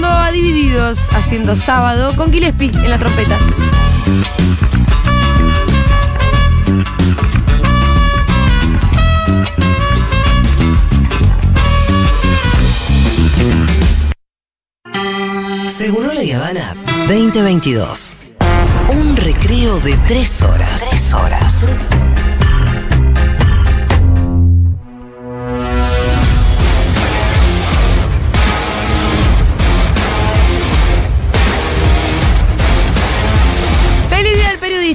Perdidos haciendo sábado con Gillespie en la trompeta. Seguro la Habana 2022. Un recreo de tres horas. Tres horas.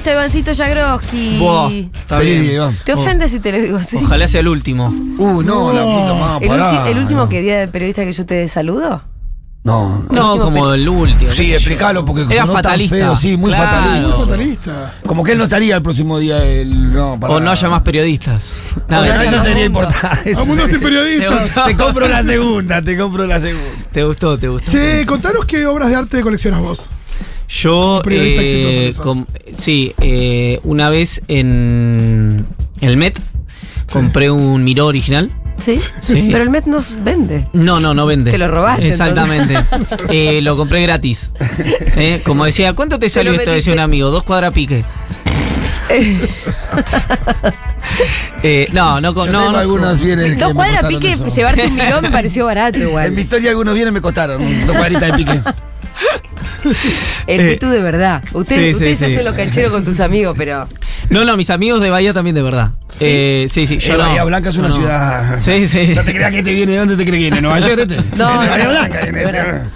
Del periodista, Ivancito Jagroski. Buah, está bien. Iván. ¿Te ofende si te lo digo así? Ojalá sea el último. Uh, no, la puta más, ¿El, pará. ulti- el último que día del periodista que yo te saludo? No, no. No, último como el último. qué Sí, yo. explícalo porque Era sonó tan fatalista. feo, sí, muy Claro. fatalista. Muy fatalista. Como que él no estaría el próximo día. El, no, para- O no haya más periodistas. No, Bueno, no haya eso sería importante. A mundo sin ¿Te periodistas. Te compro la segunda, te compro la segunda. ¿Te gustó? ¿Te gustó? Che, contanos qué obras de arte coleccionas vos. Yo, eh, com- sí, eh, una vez en el Met compré un Miró original. ¿Sí? Sí. Pero el Met no vende. No, no, no vende. Te lo robaste, Exactamente. Eh, lo compré gratis. Eh, como decía, ¿cuánto te salió esto? Decía un amigo, dos cuadras pique. Eh, no, no, Yo no, tengo no. algunos bienes Dos cuadras pique, eso. llevarte un milón me pareció barato En mi igual. historia algunos bienes me costaron. Dos cuadritas de pique. El Eh, Pitu de verdad. Ustedes, sí, sí, ustedes sí. hacen lo canchero con tus amigos, pero. No, no, mis amigos de Bahía también de verdad. Sí, eh, sí, sí. Yo Eh, no. Bahía Blanca es una No. ciudad. Sí, sí. No te creas que te viene. ¿De dónde te crees que viene? ¿De Nueva York este? No, de Bahía no, Blanca. es viene este. verdad.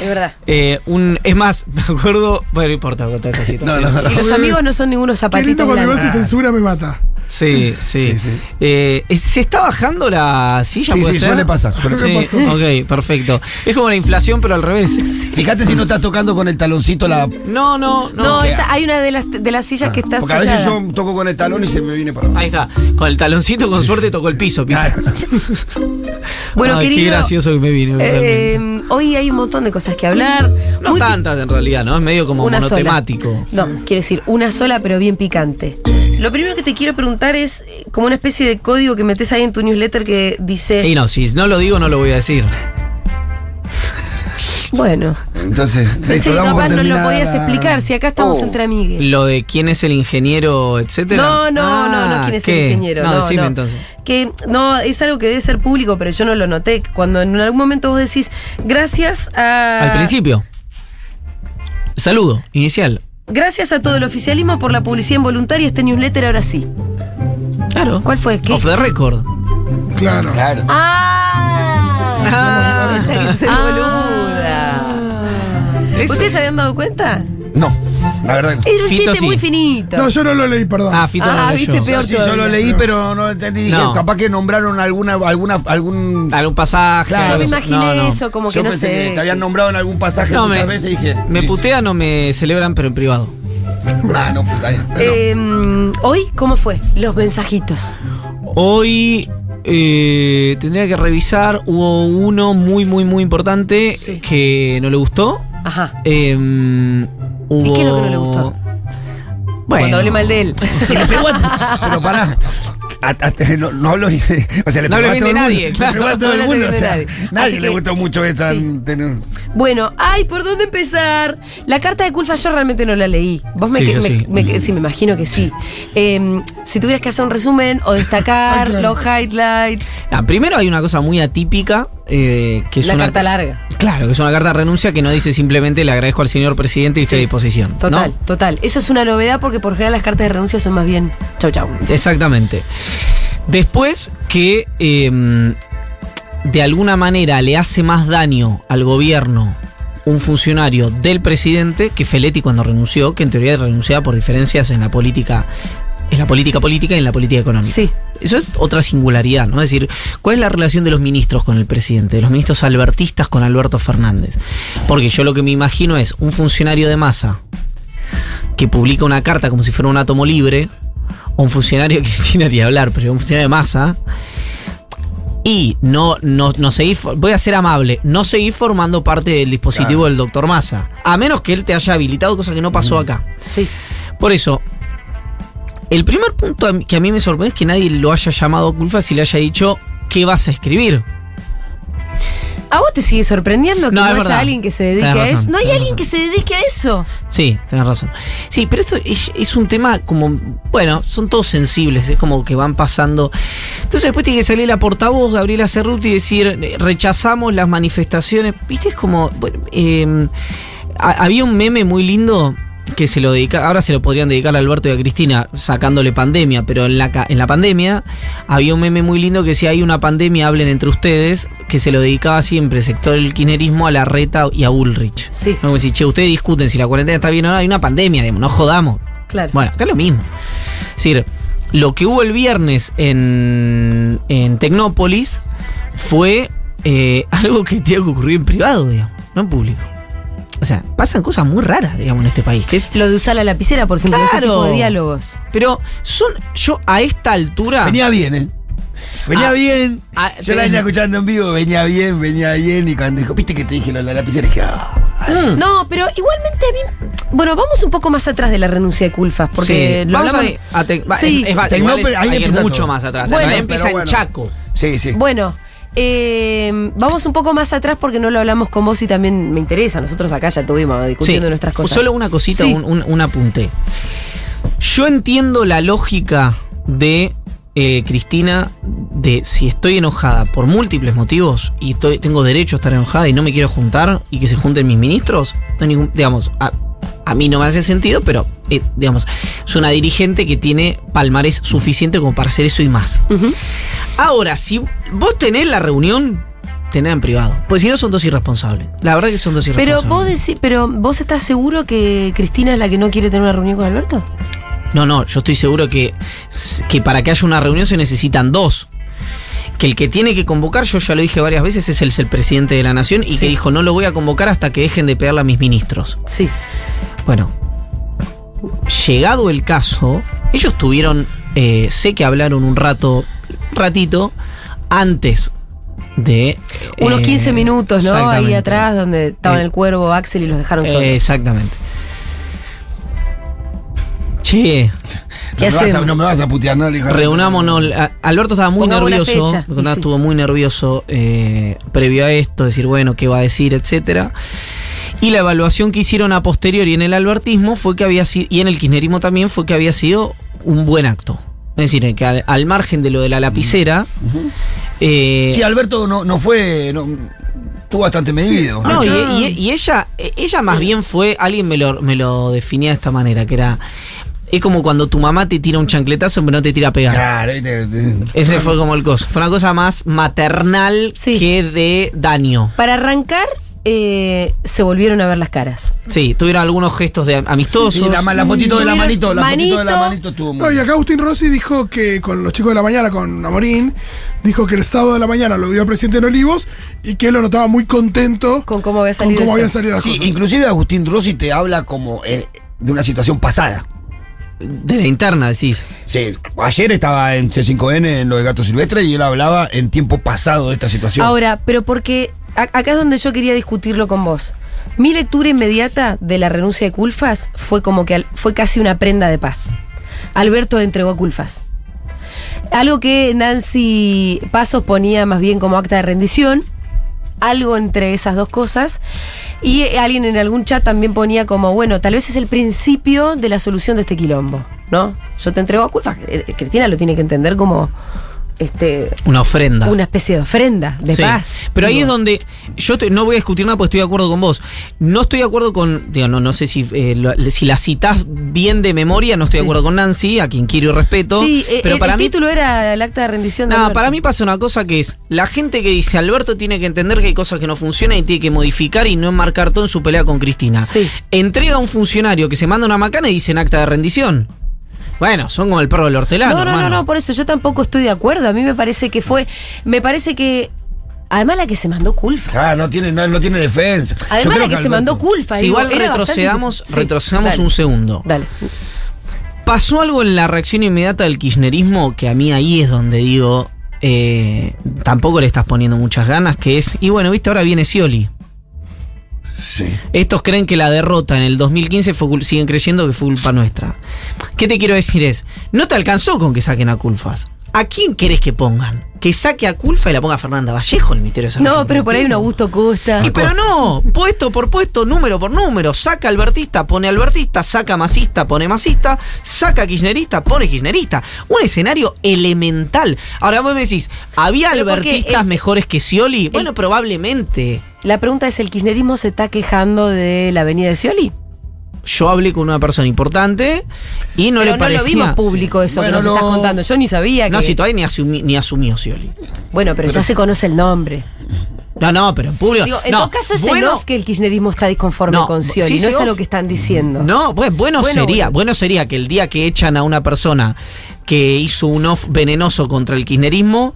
Es verdad. Eh, un, es más, me acuerdo. Bueno, no importa esa No, situación. no, no. Y los amigos no son ningunos Qué lindo zapatitos cuando blancos. se censura me mata. Sí, sí. Sí, sí. Eh, ¿Se está bajando la silla? Sí, sí, ser? suele pasar, suele Sí, ok, perfecto. Es como la inflación, pero al revés. Fíjate si no estás tocando con el taloncito la. No, no, no. No, esa- hay una de las, de las sillas que está Porque a veces fallada. yo toco con el talón y se me viene para abajo. Ahí está. Con el taloncito, con suerte, tocó el piso. piso. Claro. Bueno, Ay, querido. Qué gracioso que me vine. realmente. eh, hoy hay un montón de cosas que hablar. no Muy tantas en realidad, ¿no? Es medio como Una sola. monotemático. No, quiero decir, una sola, pero bien picante. Lo primero que te quiero preguntar es eh, como una especie de código que metes ahí en tu newsletter que dice. Y no, si no lo digo, no lo voy a decir. Bueno, Entonces, por capaz no lo podías explicar, si acá estamos Oh. entre amigues. Lo de quién es el ingeniero, etcétera. No, no, no, no, quién es ¿qué? el ingeniero. No, No, decime no. entonces. Que no, es algo que debe ser público, pero yo no lo noté. Cuando en algún momento vos decís, gracias a. Al principio. Saludo, inicial. Gracias a todo el oficialismo por la publicidad involuntaria, este newsletter ahora sí. Claro. ¿Cuál fue? ¿Qué? Off the record. Claro. Claro. ¡Ah! Ah. boluda. Eso. ¿Ustedes se habían dado cuenta? No, la verdad. Era un Fito chiste sí. muy finito. No, yo no lo leí, perdón. Ah, Fito Ah, no viste, leyó. peor Sí, yo lo leí, pero no entendí. Dije, No. capaz que nombraron alguna, alguna, algún. Algún pasaje. Claro. Yo me imaginé no, no. eso, como Yo que no pensé sé. que te habían nombrado en algún pasaje No, muchas me, veces y dije. me listo. putean o me celebran, pero en privado. Ah, no, puta. Pero- Eh, Hoy, ¿cómo fue? Los mensajitos. Hoy eh, tendría que revisar. Hubo uno muy, muy, muy importante Sí. que no le gustó. Ajá. Eh, hubo... ¿Y qué es lo que no le gustó? Bueno, Cuando hablé mal de él. Se le pegó a. Pero pará. A- a- no, no hablo. O sea, le No pegó hablo a bien todo de el nadie, claro. A todo No el mundo. O sea, nadie. le gustó mucho esta. Sí. tener- Bueno, ay, ¿por dónde empezar? La carta de Culfa yo realmente no la leí. Vos me, Sí, yo me- sí. me- sí, me imagino que sí. Eh, si tuvieras que hacer un resumen o destacar Ay, claro. los highlights, Ah, primero hay una cosa muy atípica. Eh, que es la una, carta larga. Claro, que es una carta de renuncia que no dice simplemente le agradezco al señor presidente y estoy a Sí. disposición. ¿no? Total, total. Eso es una novedad porque por general las cartas de renuncia son más bien chau chau. Exactamente. Después que eh, de alguna manera le hace más daño al gobierno un funcionario del presidente que Feletti cuando renunció, que en teoría renunciaba por diferencias en la política, en la política política y en la política económica. Sí. Eso es otra singularidad, ¿no? Es decir, ¿cuál es la relación de los ministros con el presidente? De los ministros albertistas con Alberto Fernández. Porque yo lo que me imagino es un funcionario de masa que publica una carta como si fuera un átomo libre, o un funcionario que tiene que hablar, pero un funcionario de masa, y no, no, no for- voy a ser amable, no seguir formando parte del dispositivo del doctor Massa, a menos que él te haya habilitado, cosa que no pasó acá. Sí. Por eso, el primer punto que a mí me sorprende es que nadie lo haya llamado a Culfa si le haya dicho qué vas a escribir. ¿A vos te sigue sorprendiendo que No, haya verdad. alguien que se dedique Tenés a razón, eso? No hay alguien razón. que se dedique a eso. Sí, tenés razón. Sí, pero esto es, es un tema como, bueno, son todos sensibles, es como que van pasando. Entonces después tiene que salir la portavoz, Gabriela Cerruti, y decir, eh, rechazamos las manifestaciones. Viste, es como, bueno, eh, ha- había un meme muy lindo que se lo dedica, ahora se lo podrían dedicar a Alberto y a Cristina sacándole pandemia, pero en la, en la pandemia había un meme muy lindo que decía hay una pandemia, hablen entre ustedes, que se lo dedicaba siempre el sector del kirchnerismo a la reta y a Bullrich. Sí. No, decir, che, ustedes discuten si la cuarentena está bien o no, hay una pandemia, digamos, no jodamos. Claro. Bueno, acá es lo mismo. Es decir, lo que hubo el viernes en, en Tecnópolis fue eh, algo que tiene que ocurrir en privado, digamos, no en público. O sea, pasan cosas muy raras, digamos, en este país. Que es, Lo de usar la lapicera, por ejemplo, ese tipo de diálogos. pero son, yo a esta altura. Venía bien, ¿eh? Venía Ah, bien. ah, Yo la te- venía escuchando en vivo, venía bien, venía bien. Y cuando dijo, viste que te dije lo de la lapicera, dije, ah. Mm. No, pero igualmente a mí. Bueno, vamos un poco más atrás de la renuncia de Culfas, porque Sí. lo Vamos hablamos- a, a Tec- va, Sí. es, es, va- Tecnópolis, igual es- ahí hay que ir empieza mucho todo. más atrás. Bueno, Ahí pero empieza en bueno. Chaco. Sí, sí. Bueno, eh, vamos un poco más atrás porque no lo hablamos con vos y también me interesa. Nosotros acá ya estuvimos discutiendo nuestras cosas. Solo una cosita, Sí. un, un- un apunte. Yo entiendo la lógica de eh, Cristina de si estoy enojada por múltiples motivos y estoy- tengo derecho a estar enojada y no me quiero juntar y que se junten mis ministros, no ningún, digamos, a, a mí no me hace sentido, pero eh, digamos, es una dirigente que tiene palmarés suficiente como para hacer eso y más. Ahora, si vos tenés la reunión, tenés en privado. Porque si no son dos irresponsables. La verdad que son dos Pero irresponsables. vos decís, pero vos estás seguro que Cristina es la que no quiere tener una reunión con Alberto? No, no, yo estoy seguro que, que para que haya una reunión se necesitan dos. Que el que tiene que convocar, yo ya lo dije varias veces, es el, el presidente de la nación y Sí. que dijo no lo voy a convocar hasta que dejen de pegarle a mis ministros. Sí. Bueno, llegado el caso, ellos tuvieron, eh, sé que hablaron un rato, ratito, antes de... Unos eh, 15 minutos, ¿no? Ahí atrás, donde estaban Eh, el cuervo, Axel y los dejaron solos. Eh, exactamente. Che, ¿Qué no, me vas a, no me vas a putear, ¿no? Reunámonos. A- Alberto estaba muy Pongamos nervioso. contaba, sí. estuvo muy nervioso eh, previo a esto, decir, bueno, qué va a decir, etcétera. Y la evaluación que hicieron a posteriori en el albertismo fue que había sido, y en el kirchnerismo también, fue que había sido un buen acto. Es decir, que al, al margen de lo de la lapicera. eh, Sí, Alberto no, no fue. No, estuvo bastante medido. no, y, y- y ella, ella más bien fue, alguien me lo, me lo definía de esta manera, que era, es como cuando tu mamá te tira un chancletazo pero no te tira a pegar. Claro, viste. Ese fue como el coso. Fue una cosa más maternal Sí. que de daño. Para arrancar, eh, se volvieron a ver las caras. Sí, tuvieron algunos gestos de amistosos. Sí, la, la fotito de la manito, la fotito de la manito. manito estuvo muy No, y acá Agustín Rossi dijo que con los chicos de la mañana, con Amorín, dijo que el sábado de la mañana lo vio al presidente en Olivos y que él lo notaba muy contento Con cómo había con salido cómo eso. había salido las Sí, cosas. inclusive Agustín Rossi te habla como eh, de una situación pasada. De la interna, decís. Sí, ayer estaba en C5N en lo de Gato Silvestre y él hablaba en tiempo pasado de esta situación. Ahora, pero porque acá es donde yo quería discutirlo con vos. Mi lectura inmediata de la renuncia de Culfas fue como que fue casi una prenda de paz. Alberto entregó a Culfas. Algo que Nancy Pasos ponía más bien como acta de rendición. Algo entre esas dos cosas. Y alguien en algún chat también ponía como, bueno, tal vez es el principio de la solución de este quilombo, ¿no? Yo te entrego a Culfas. Eh, Cristina lo tiene que entender como este, Una ofrenda. una especie de ofrenda de Sí. paz. Pero ahí es donde yo te- no voy a discutir nada porque estoy de acuerdo con vos. No estoy de acuerdo con, digo, no, no sé si, eh, lo- si la citás bien de memoria, no estoy de acuerdo con Nancy, a quien quiero y respeto. Sí, eh, pero el, para el mí título era el acta de rendición de No, Alberto. para mí pasa una cosa que es, la gente que dice Alberto tiene que entender que hay cosas que no funcionan y tiene que modificar y no enmarcar todo en su pelea con Cristina. Sí. Entrega a un funcionario que se manda una macana y dicen acta de rendición. Bueno, son como el perro del hortelano. No, no, no, hermano. no, por eso yo tampoco estoy de acuerdo. A mí me parece que fue. Me parece que. Además, la que se mandó Culfa. Claro, no tiene, no, no tiene defensa. Yo Además, creo la que, se Alberto- mandó Culfa. Si digo, igual bastante retrocedamos. Sí, retrocedamos dale, un segundo. Dale. Pasó algo en la reacción inmediata del kirchnerismo que a mí ahí es donde digo, eh, tampoco le estás poniendo muchas ganas, que es, y bueno, viste, ahora viene Scioli. Sí. Estos creen que la derrota en el 2015 fue, siguen creyendo que fue culpa nuestra. ¿Qué te quiero decir es? No te alcanzó con que saquen a Culfas. ¿A quién querés que pongan? Que saque a Culfa y la ponga a Fernanda Vallejo en el Ministerio de Desarrollo No, pero por ahí un. Augusto Costa. Y pero no, puesto por puesto, número por número. Saca albertista, pone albertista, saca masista, pone masista, saca kirchnerista, pone kirchnerista. Un escenario elemental. Ahora vos me decís, ¿había Pero albertistas el- mejores que Scioli? Bueno, probablemente. La pregunta es, ¿el kirchnerismo se está quejando de la avenida de Scioli? Yo hablé con una persona importante y no pero le no parecía. lo vimos público eso Bueno, que nos no- estás contando. Yo ni sabía que... No, si todavía ni, asumi- ni asumió Scioli. Bueno, pero, ya se conoce el nombre. No, no, pero en público. Digo, en no, todo caso es bueno, en off que el kirchnerismo está disconforme No, con Scioli, sí, sí, no es a lo que están diciendo. No, pues bueno, Bueno, sería, bueno. bueno sería que el día que echan a una persona que hizo un off venenoso contra el kirchnerismo,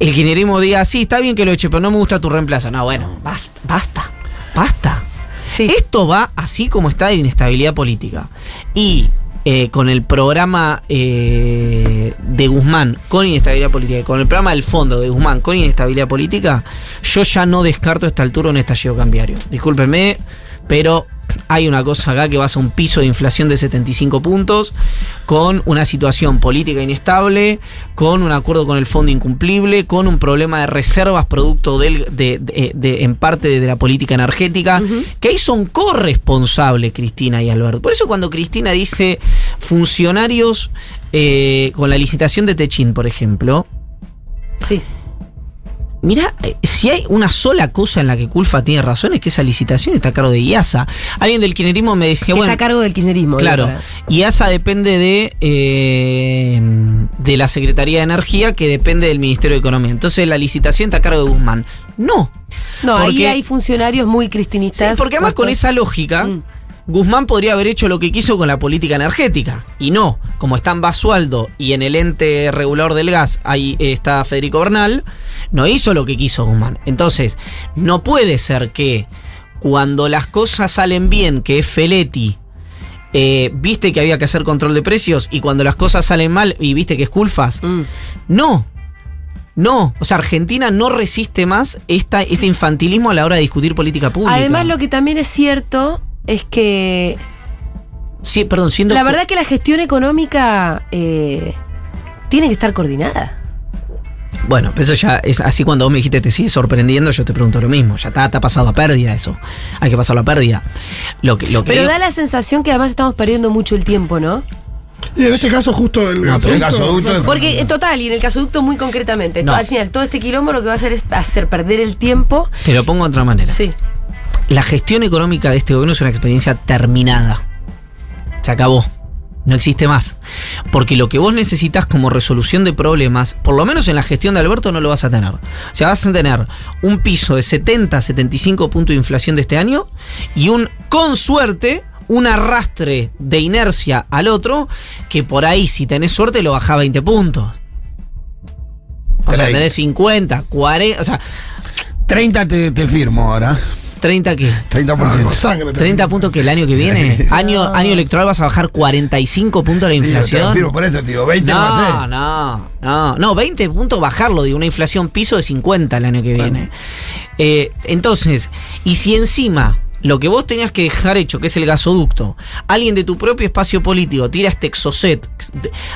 el kirchnerismo diga, sí, está bien que lo eche, pero no me gusta tu reemplazo. No, bueno, basta, basta, basta. Sí. Esto va así como está de inestabilidad política. Y eh, con el programa eh, de Guzmán con inestabilidad política, con el programa del fondo de Guzmán con inestabilidad política, yo ya no descarto a esta altura un estallido cambiario. Discúlpenme, pero hay una cosa acá que vas a un piso de inflación de 75 puntos, con una situación política inestable, con un acuerdo con el fondo incumplible, con un problema de reservas producto del, de, de- de- en parte de, la política energética, que ahí son corresponsables Cristina y Alberto. Por eso cuando Cristina dice funcionarios eh, con la licitación de Techín, por ejemplo, Sí. Mirá, eh, si hay una sola cosa en la que Culfa tiene razón es que esa licitación está a cargo de IASA. Alguien del kirchnerismo me decía, Que bueno, está a cargo del kirchnerismo. claro, IASA depende de, eh, de la Secretaría de Energía que depende del Ministerio de Economía. Entonces la licitación está a cargo de Guzmán. No. No, ahí hay funcionarios muy Sí, cristinistas. porque además con esa lógica, Mm. Guzmán podría haber hecho lo que quiso con la política energética. Y no, como está en Basualdo y en el ente regulador del gas, ahí está Federico Bernal, no hizo lo que quiso Guzmán. Entonces, no puede ser que cuando las cosas salen bien, que es Feletti, eh, viste que había que hacer control de precios y cuando las cosas salen mal y viste que es Culfas. Mm. No. No, o sea, Argentina no resiste más esta, este infantilismo a la hora de discutir política pública. Además, lo que también es cierto es que Sí, perdón, siendo la verdad que la gestión económica eh, tiene que estar coordinada. Bueno, eso ya es así cuando vos me dijiste te sigue sorprendiendo, yo te pregunto lo mismo. Ya está, está pasado a pérdida eso. Hay que pasarlo a pérdida. Lo que, lo que Pero digo- da la sensación que además estamos perdiendo mucho el tiempo, ¿no? Y en este caso, justo el No, el gasoducto. Porque en total, y en el gasoducto muy concretamente, No. al final todo este quilombo lo que va a hacer es hacer perder el tiempo. Te lo pongo de otra manera. Sí. La gestión económica de este gobierno es una experiencia terminada. Se acabó. No existe más. Porque lo que vos necesitas como resolución de problemas, por lo menos en la gestión de Alberto no lo vas a tener. O sea, vas a tener un piso de 70, 75 puntos de inflación de este año y un, con suerte, un arrastre de inercia al otro que por ahí, si tenés suerte, lo baja 20 puntos. O sea, 30. tenés 50, 40, o sea, 30 te, te firmo ahora. 30 qué. 30%. Ah, con sangre. 30 puntos que el año que viene, año, año electoral vas a bajar 45 puntos la Digo, te lo inflación. por eso, tío. 20 no, va a No, ser. no, no, no, 20 puntos bajarlo de una inflación piso de 50 el año que viene. Eh, entonces, y si encima lo que vos tenías que dejar hecho, que es el gasoducto, alguien de tu propio espacio político tira este exocet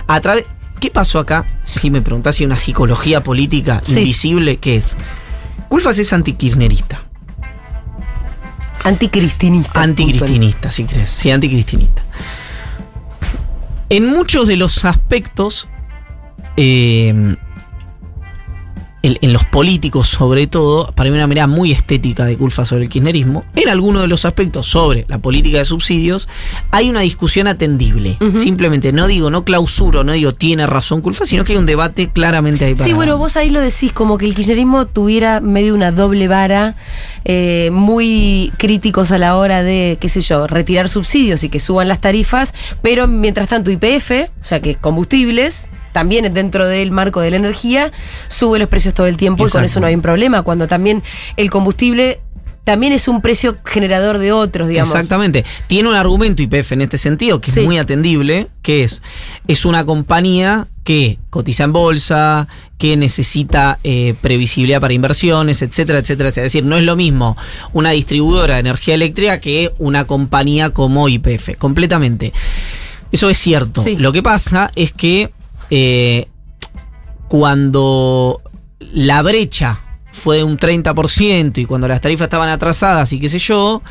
a través... ¿Qué pasó acá? Si me preguntás si una psicología política Sí. invisible, ¿qué es? Culfas es antikirchnerista. Anticristinista. Anticristinista, si crees. Sí, anticristinista. En muchos de los aspectos, eh, en, en los políticos sobre todo, para mí una mirada muy estética de Culfa sobre el kirchnerismo, en algunos de los aspectos sobre la política de subsidios, hay una discusión atendible. Simplemente no digo, no clausuro, no digo tiene razón Culfa, sino que hay un debate claramente ahí para Sí, bueno, vos ahí lo decís, como que el kirchnerismo tuviera medio una doble vara, eh, muy críticos a la hora de, qué sé yo, retirar subsidios y que suban las tarifas, pero mientras tanto IPF, o sea que combustibles, también dentro del marco de la energía, sube los precios todo el tiempo y con eso no hay un problema, cuando también el combustible también es un precio generador de otros, digamos. Exactamente. Tiene un argumento IPF en este sentido que Sí. es muy atendible, que es, es una compañía que cotiza en bolsa, que necesita eh, previsibilidad para inversiones, etcétera, etcétera, etcétera. Es decir, no es lo mismo una distribuidora de energía eléctrica que una compañía como IPF, completamente. Eso es cierto. Sí. Lo que pasa es que eh, cuando la brecha fue de un 30% y cuando las tarifas estaban atrasadas y qué sé yo,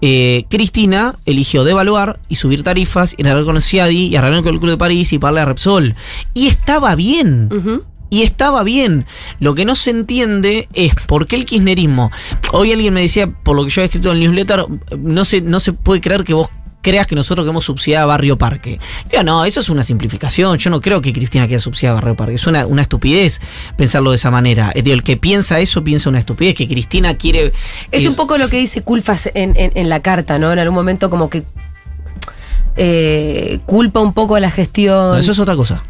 eh, Cristina eligió devaluar y subir tarifas y arreglar con el CIADI y arreglar con el Club de París y pagarle a Repsol. Y estaba bien. Y estaba bien. Lo que no se entiende es por qué el kirchnerismo. Hoy alguien me decía, por lo que yo he escrito en el newsletter, no se, no se puede creer que vos creas que nosotros queremos subsidiar a Barrio Parque. Yo, no, eso es una simplificación. Yo no creo que Cristina quiera subsidiar a Barrio Parque. Es una, una estupidez pensarlo de esa manera. El que piensa eso piensa una estupidez. Que Cristina quiere. Es un poco lo que dice Culfas en, en- en la carta, ¿no? En algún momento como que eh, culpa un poco a la gestión. No, eso es otra cosa.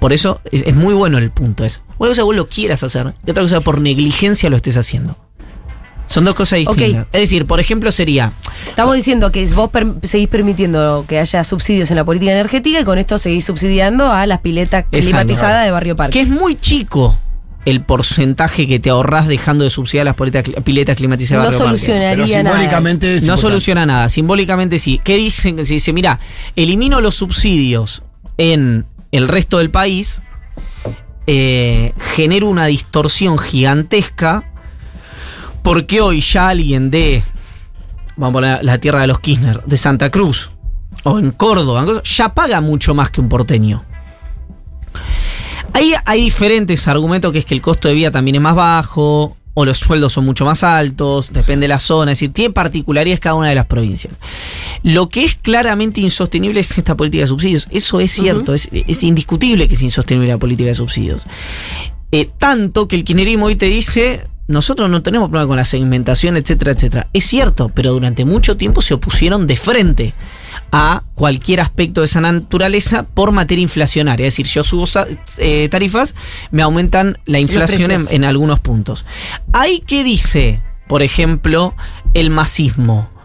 Por eso es, es muy bueno el punto. Es una cosa que vos lo quieras hacer y otra cosa por negligencia lo estés haciendo. Son dos cosas distintas. Es decir, por ejemplo, sería. Estamos diciendo que vos per- seguís permitiendo que haya subsidios en la política energética y con esto seguís subsidiando a las piletas climatizadas de Barrio Parque. Que es muy chico el porcentaje que te ahorrás dejando de subsidiar las piletas, climatizadas. No de Barrio Parque. solucionaría Pero nada. simbólicamente es No soluciona nada, simbólicamente sí. ¿Qué dicen? Se dice, mira, elimino los subsidios en el resto del país, eh, genero una distorsión gigantesca, porque hoy ya alguien de, vamos a poner la tierra de los Kirchner, de Santa Cruz, o en Córdoba, ya paga mucho más que un porteño. Ahí hay diferentes argumentos, que es que el costo de vida también es más bajo, o los sueldos son mucho más altos, depende de la zona, es decir, tiene particularidades cada una de las provincias. Lo que es claramente insostenible es esta política de subsidios. Eso es cierto, es, es indiscutible que es insostenible la política de subsidios. Eh, tanto que el kirchnerismo hoy te dice, nosotros no tenemos problema con la segmentación, etcétera, etcétera. Es cierto, pero durante mucho tiempo se opusieron de frente a cualquier aspecto de esa naturaleza por materia inflacionaria. Es decir, yo subo eh, tarifas, me aumentan la inflación en, en algunos puntos. ¿Hay que dice, por ejemplo, el masismo?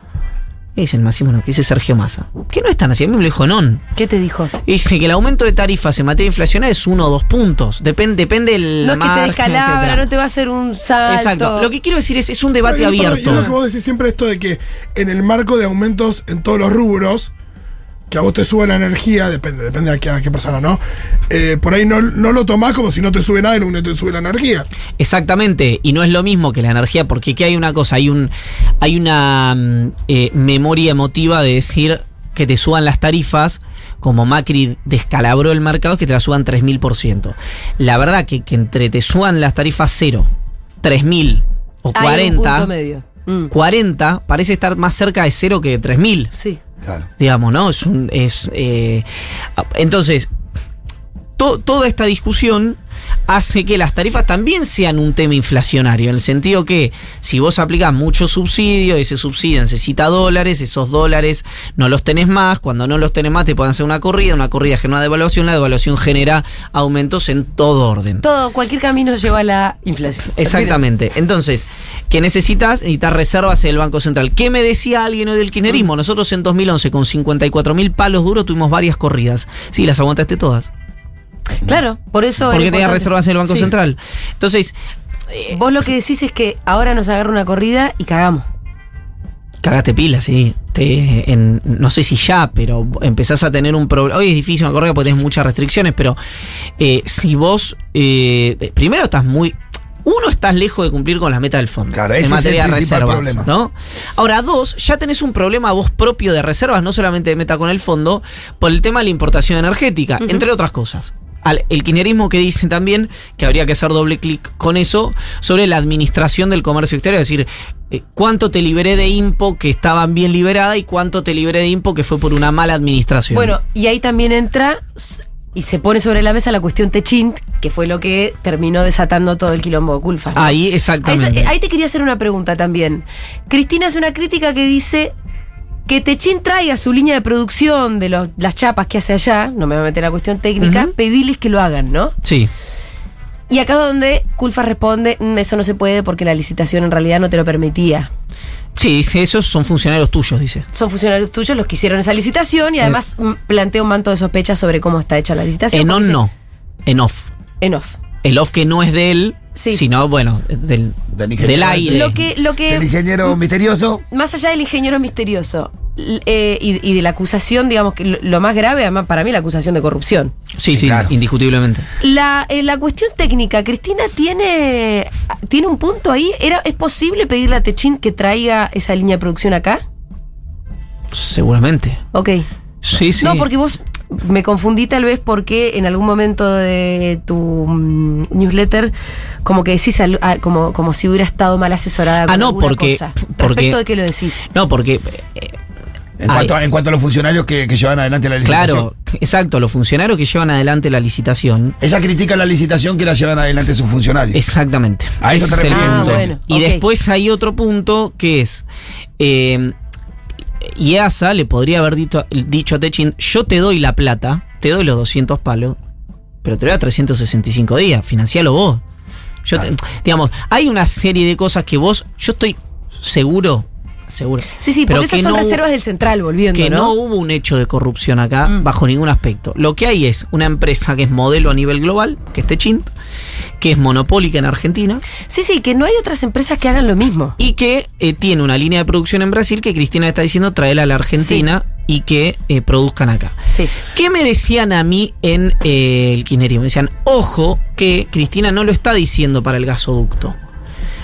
¿Qué dice el masismo? No, que dice Sergio Massa. Que no es tan así, a mí me lo dijo Non. ¿Qué te dijo? Dice que el aumento de tarifas en materia inflacionaria es uno o dos puntos. Depende, depende del No es que te descalabra, etcétera. no te va a hacer un salto. Exacto. Lo que quiero decir es, es un debate Y- y- Y abierto. es lo que vos decís siempre esto de que en el marco de aumentos en todos los rubros, que a vos te sube la energía, depende, depende a qué, a qué persona, ¿no? Eh, por ahí no, no lo tomás como si no te sube nada y no te sube la energía. Exactamente, y no es lo mismo que la energía, porque aquí hay una cosa, hay un, hay una mm, eh, memoria emotiva de decir que te suban las tarifas, como Macri descalabró el mercado, es que te la suban 3000%. La verdad que, que entre te suban las tarifas 0, 3000 o Hay un 40, punto medio. Mm, 40 parece estar más cerca de 0 que de 3000 Sí. Digamos, ¿no? Es un. Es, eh, entonces, to- toda esta discusión hace que las tarifas también sean un tema inflacionario, en el sentido que si vos aplicás mucho subsidio, ese subsidio necesita dólares, esos dólares no los tenés más, cuando no los tenés más te pueden hacer una corrida, una corrida genera devaluación, la devaluación genera aumentos en todo orden. Todo, cualquier camino lleva a la inflación. Exactamente. Entonces, ¿qué necesitas? Necesitas reservas en el Banco Central. ¿Qué me decía alguien hoy del kirchnerismo? Nosotros en 2011 con 54 mil palos duros tuvimos varias corridas. Sí, las aguantaste todas. Claro, por eso. Porque tenías importante. reservas en el Banco Sí. Central. Entonces, eh, Vos lo que decís es que ahora nos agarra una corrida y cagamos. cagaste pilas, sí. Te- en- no sé si ya, pero empezás a tener un problema. Hoy es difícil una corrida porque tenés muchas restricciones, pero eh, si vos. eh, primero estás muy. Uno, estás lejos de cumplir con las metas del fondo. Claro, ese en es materia el de principal reservas. problema. ¿no? Ahora, dos, ya tenés un problema vos propio de reservas, no solamente de meta con el fondo, por el tema de la importación energética, entre otras cosas. Al- el kirchnerismo que dice también que habría que hacer doble clic con eso sobre la administración del comercio exterior, es decir, eh, cuánto te liberé de IMPO que estaban bien liberada y cuánto te liberé de IMPO que fue por una mala administración. Bueno, y ahí también entra y se pone sobre la mesa la cuestión Techint, que fue lo que terminó desatando todo el quilombo de Culfas. ¿no? ahí eso- exactamente. eh, ahí te quería hacer una pregunta también. Cristina hace una crítica que dice que Techín traiga su línea de producción de los- las chapas que hace allá, no me voy a meter en la cuestión técnica, Ujú. pedirles que lo hagan, ¿no? sí. Y acá donde Culfa responde, "Mm, eso no se puede porque la licitación en realidad no te lo permitía. Sí, esos son funcionarios tuyos, dice. Son funcionarios tuyos los que hicieron esa licitación y además mm, plantea un manto de sospecha sobre cómo está hecha la licitación. En on no, en off. En off. El off que no es de él, Sí. sino, bueno, del, Del ingeniero del aire. Lo que, lo que El ingeniero misterioso. más allá del ingeniero misterioso, eh, y, y de la acusación, digamos que lo, lo más grave, además, para mí, la acusación de corrupción. Sí, sí, claro. indiscutiblemente. La, eh, la cuestión técnica, Cristina tiene, tiene un punto ahí. ¿Era, ¿Es posible pedirle a Techín que traiga esa línea de producción acá? Seguramente. Ok. Sí, sí. No, porque vos me confundí tal vez porque en algún momento de tu mm, newsletter como que decís al- ah, como, como si hubiera estado mal asesorada con Ah, no, alguna porque- cosa. porque- Respecto de qué lo decís. No, porque. eh, En, cuanto a, en cuanto a los funcionarios que, que llevan adelante la licitación. claro, exacto, los funcionarios que llevan adelante la licitación. Ella critica la licitación que la llevan adelante sus funcionarios. Exactamente. A eso te. Ah, bueno. Y después hay otro punto que es. Eh, IASA le podría haber dicho, dicho a Techin: Yo te doy la plata, te doy los 200 palos, pero te doy a 365 días, financialo vos. Yo te- digamos, hay una serie de cosas que vos, yo estoy seguro, seguro. Sí, sí, pero porque esas son no- reservas del central, volviendo, que no, ¿no? hubo un hecho de corrupción acá Mm. bajo ningún aspecto. Lo que hay es una empresa que es modelo a nivel global, que es Techint, que es monopólica en Argentina Sí, sí, que no hay otras empresas que hagan lo mismo. y que eh, tiene una línea de producción en Brasil que Cristina está diciendo traerla a la Argentina y que eh, produzcan acá. Sí. ¿Qué me decían a mí en eh, el Kinerio? Me decían, ojo, que Cristina no lo está diciendo para el gasoducto.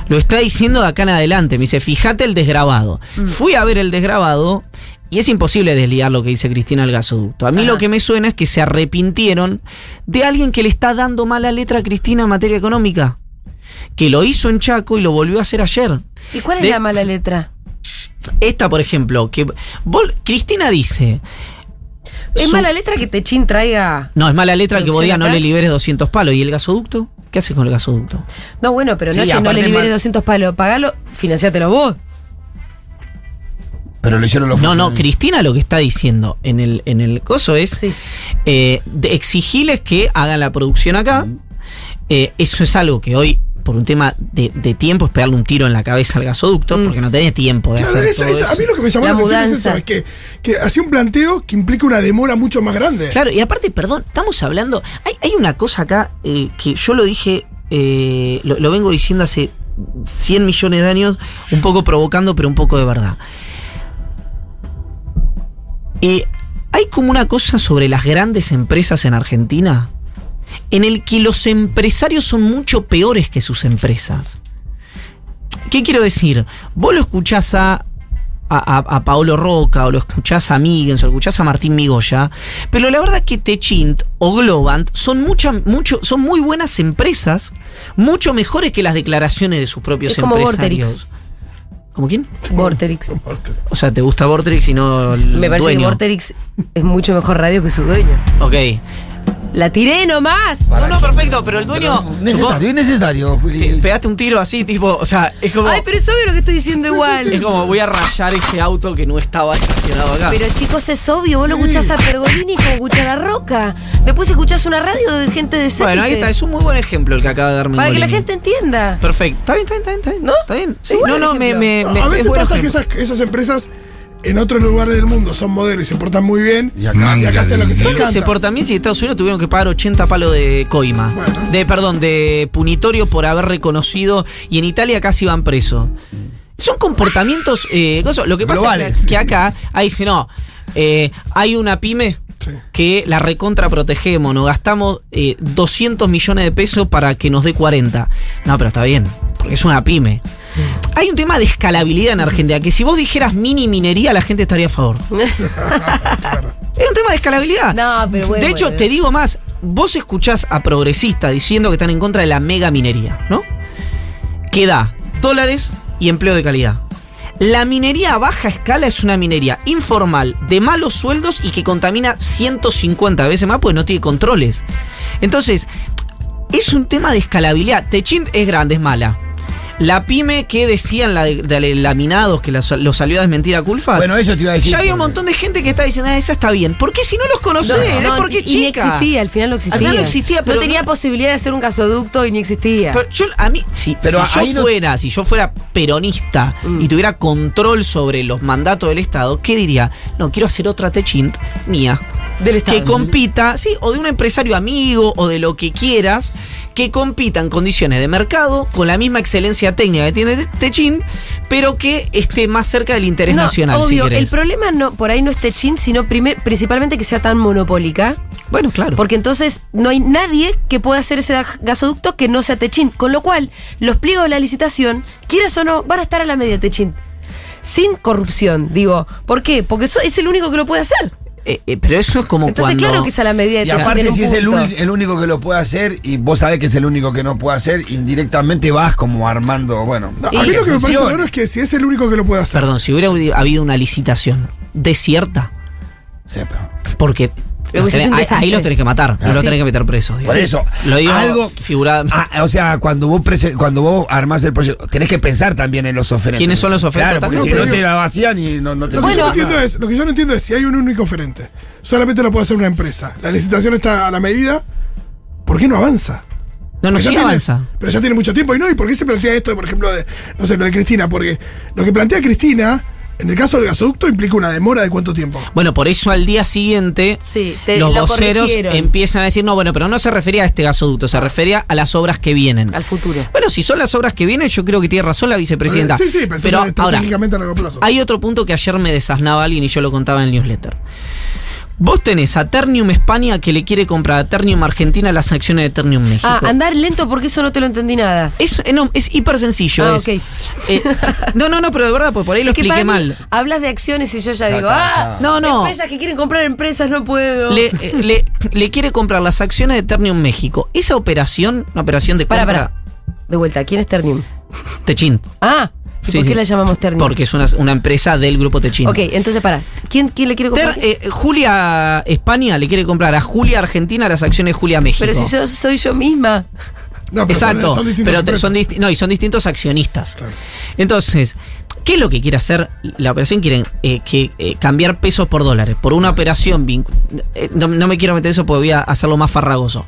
Lo está diciendo de acá en adelante. Me dice, fíjate el desgrabado. Fui a ver el desgrabado y es imposible desligar lo que dice Cristina al gasoducto. A mí Ajá. lo que me suena es que se arrepintieron de alguien que le está dando mala letra a Cristina en materia económica. Que lo hizo en Chaco y lo volvió a hacer ayer. ¿Y cuál es De- la mala letra? Esta, por ejemplo, que vol- Cristina dice... Es su- mala letra que Techín traiga. No, es mala letra que vos ¿Producción digas no le liberes 200 palos. ¿Y el gasoducto? ¿Qué haces con el gasoducto? No, bueno, pero no Sí, es que no le es liberes mal- 200 palos. Pagalo, financiátelo vos. Pero lo hicieron los No, no. Cristina lo que está diciendo en el, en el coso es Sí. eh, de exigirles que hagan la producción acá. Eh, eso es algo que hoy, por un tema de, de tiempo, es pegarle un tiro en la cabeza al gasoducto, Mm. porque no tenés tiempo de Claro, hacer esa- todo esa- eso. a mí lo que me llamó La la, atención es eso, es que, que hacía un planteo que implica una demora mucho más grande. Claro, y aparte, perdón, estamos hablando. Hay, hay una cosa acá eh, que yo lo dije, eh, lo, lo vengo diciendo hace 100 millones de años, un poco provocando, pero un poco de verdad. Eh, hay como una cosa sobre las grandes empresas en Argentina en el que los empresarios son mucho peores que sus empresas. ¿Qué quiero decir? Vos lo escuchás a, a, a- a Paolo Roca, o lo escuchás a Miguel, o lo escuchás a Martín Migoya, pero la verdad que Techint o Globant son, mucha, mucho, son muy buenas empresas, mucho mejores que las declaraciones de sus propios Es como empresarios. Vorterix. ¿Como quién? Vorterix. O sea, ¿te gusta Vortex y no el Me parece dueño? que Vorterix es mucho mejor radio que su dueño. Ok. La tiré nomás. No, no, perfecto, pero el dueño... Necesario, es necesario, Juli. Pegaste un tiro así, tipo, o sea, es como... Ay, pero es obvio lo que estoy diciendo igual. Es como voy a rayar ese auto que no estaba estacionado acá. Pero chicos, es obvio, vos lo escuchás a Pergolini como escuchar a Roca. Después escuchás una radio de gente de bueno, ahí está, es un muy buen ejemplo el que acaba de darme Para que la gente entienda. Perfecto. Está bien, está bien, está bien, está bien. ¿No? Está bien. Sí, Es buen no, no, me, me, me- a es veces pasa que ejemplo. esas, esas empresas en otros lugares del mundo son modelos y se portan muy bien. Y acá- y acá hacen lo que se les ¿Dónde se canta. porta bien si Estados Unidos tuvieron que pagar 80 palos de coima? Bueno. De, perdón, de punitorio por haber reconocido y en Italia casi van presos. Son comportamientos. Eh, cosas- lo que pasa es Globales. que, que acá, ahí dice, no, eh, hay una pyme que la recontra protegemos, nos gastamos eh, 200 millones de pesos para que nos dé 40. No, pero está bien, porque es una pyme. Hay un tema de escalabilidad en Argentina, que si vos dijeras mini minería, la gente estaría a favor. Es un tema de escalabilidad. No, pero bueno, De hecho, bueno. te digo más, vos escuchás a progresistas diciendo que están en contra de la mega minería, ¿no? Que da dólares y empleo de calidad. La minería a baja escala es una minería informal, de malos sueldos y que contamina 150 veces más porque no tiene controles. Entonces, es un tema de escalabilidad. Techint es grande, es mala. La pyme que decían la de, de laminados que la- lo salió a desmentir a Culfas. Bueno, eso te iba a decir. Ya había un montón de gente que está diciendo, ah, esa está bien. ¿Por qué si no los conocés? No, no, y ni existía, al final no existía. Al final no existía, pero No tenía no- posibilidad de hacer un gasoducto y ni existía. Pero yo, a mí, si, Pero si yo no- fuera, si yo fuera peronista Mm. y tuviera control sobre los mandatos del Estado, ¿qué diría? No, quiero hacer otra Techint mía. Del Estado. que compita, sí, o de un empresario amigo o de lo que quieras, que compita en condiciones de mercado con la misma excelencia técnica que tiene Techin, pero que esté más cerca del interés No, nacional, si obvio, querés. el problema no, por ahí no es Techin, sino primer- principalmente que sea tan monopólica. Bueno, claro. Porque entonces no hay nadie que pueda hacer ese gasoducto que no sea Techin. Con lo cual, los pliegos de la licitación, quieras o no, van a estar a la media Techin. Sin corrupción, digo. ¿Por qué? Porque eso es el único que lo puede hacer. Eh, eh, pero eso es como Entonces, cuando... claro que es a la medida de Y aparte, si es el, único que lo puede hacer y vos sabés que es el único que no puede hacer, indirectamente vas como armando, bueno. No, Y- a mí lo que me parece raro es que si es el único que lo puede hacer. Perdón, si hubiera habido una licitación desierta, Sí, pero- porque Pero los ese es tenés- un ahí, ahí los tenés que matar, no Ah, los sí. tenés que meter presos. Por eso, Lo digo algo figurado. Ah, o sea, cuando vos prese- cuando vos armás el proyecto, tenés que pensar también en los oferentes. ¿Quiénes son los oferentes Claro, porque si No, te la vacían y no, no te Lo que, yo Bueno. no entiendo es, lo que yo no entiendo es si hay un único oferente. Solamente lo puede hacer una empresa. La licitación está a la medida. ¿Por qué no avanza? No, no, sí ya tiene- avanza. pero ya tiene mucho tiempo. ¿Y no? ¿Y por qué se plantea esto, por ejemplo, de, no sé, lo de Cristina? Porque lo que plantea Cristina, en el caso del gasoducto, implica una demora de cuánto tiempo. Bueno, por eso al día siguiente Sí, te- los lo voceros corrigieron. empiezan a decir, no, bueno, pero no se refería a este gasoducto, se refería a las obras que vienen. Al futuro. Bueno, si son las obras que vienen, yo creo que tiene razón la vicepresidenta. Sí, sí, pensás pero en ahora, estratégicamente a largo plazo. hay otro punto que ayer me desasnaba alguien y yo lo contaba en el newsletter. Vos tenés a Ternium España que le quiere comprar a Ternium Argentina las acciones de Ternium México. Ah, andar lento porque eso no te lo entendí nada. Es, eh, no, es hiper sencillo. Ah, es, ok. eh, no, no, no, pero de verdad, pues por ahí lo que expliqué para mí, mal. hablas de acciones y yo ya, Ya digo, está, ah, ya. No, no. empresas que quieren comprar empresas, no puedo. Le, eh, le- le quiere comprar las acciones de Ternium México. Esa operación, una operación de Para, compra. para. De vuelta, ¿quién es Ternium? Techin. Ah, ¿y Sí, por qué sí. la llamamos Ternium? Porque es una, una empresa del grupo Techin. Ok, entonces para. ¿Quién, quién le quiere comprar? Ter- eh, Julia España le quiere comprar a Julia Argentina las acciones de Julia México. Pero si yo soy yo misma. No, pero Exacto, son- son pero empresas. son, disti- no, y son distintos accionistas. Entonces, ¿qué es lo que quiere hacer la operación? Quieren eh, que, eh, cambiar pesos por dólares. Por una operación, eh, no, no me quiero meter eso porque voy a hacerlo más farragoso.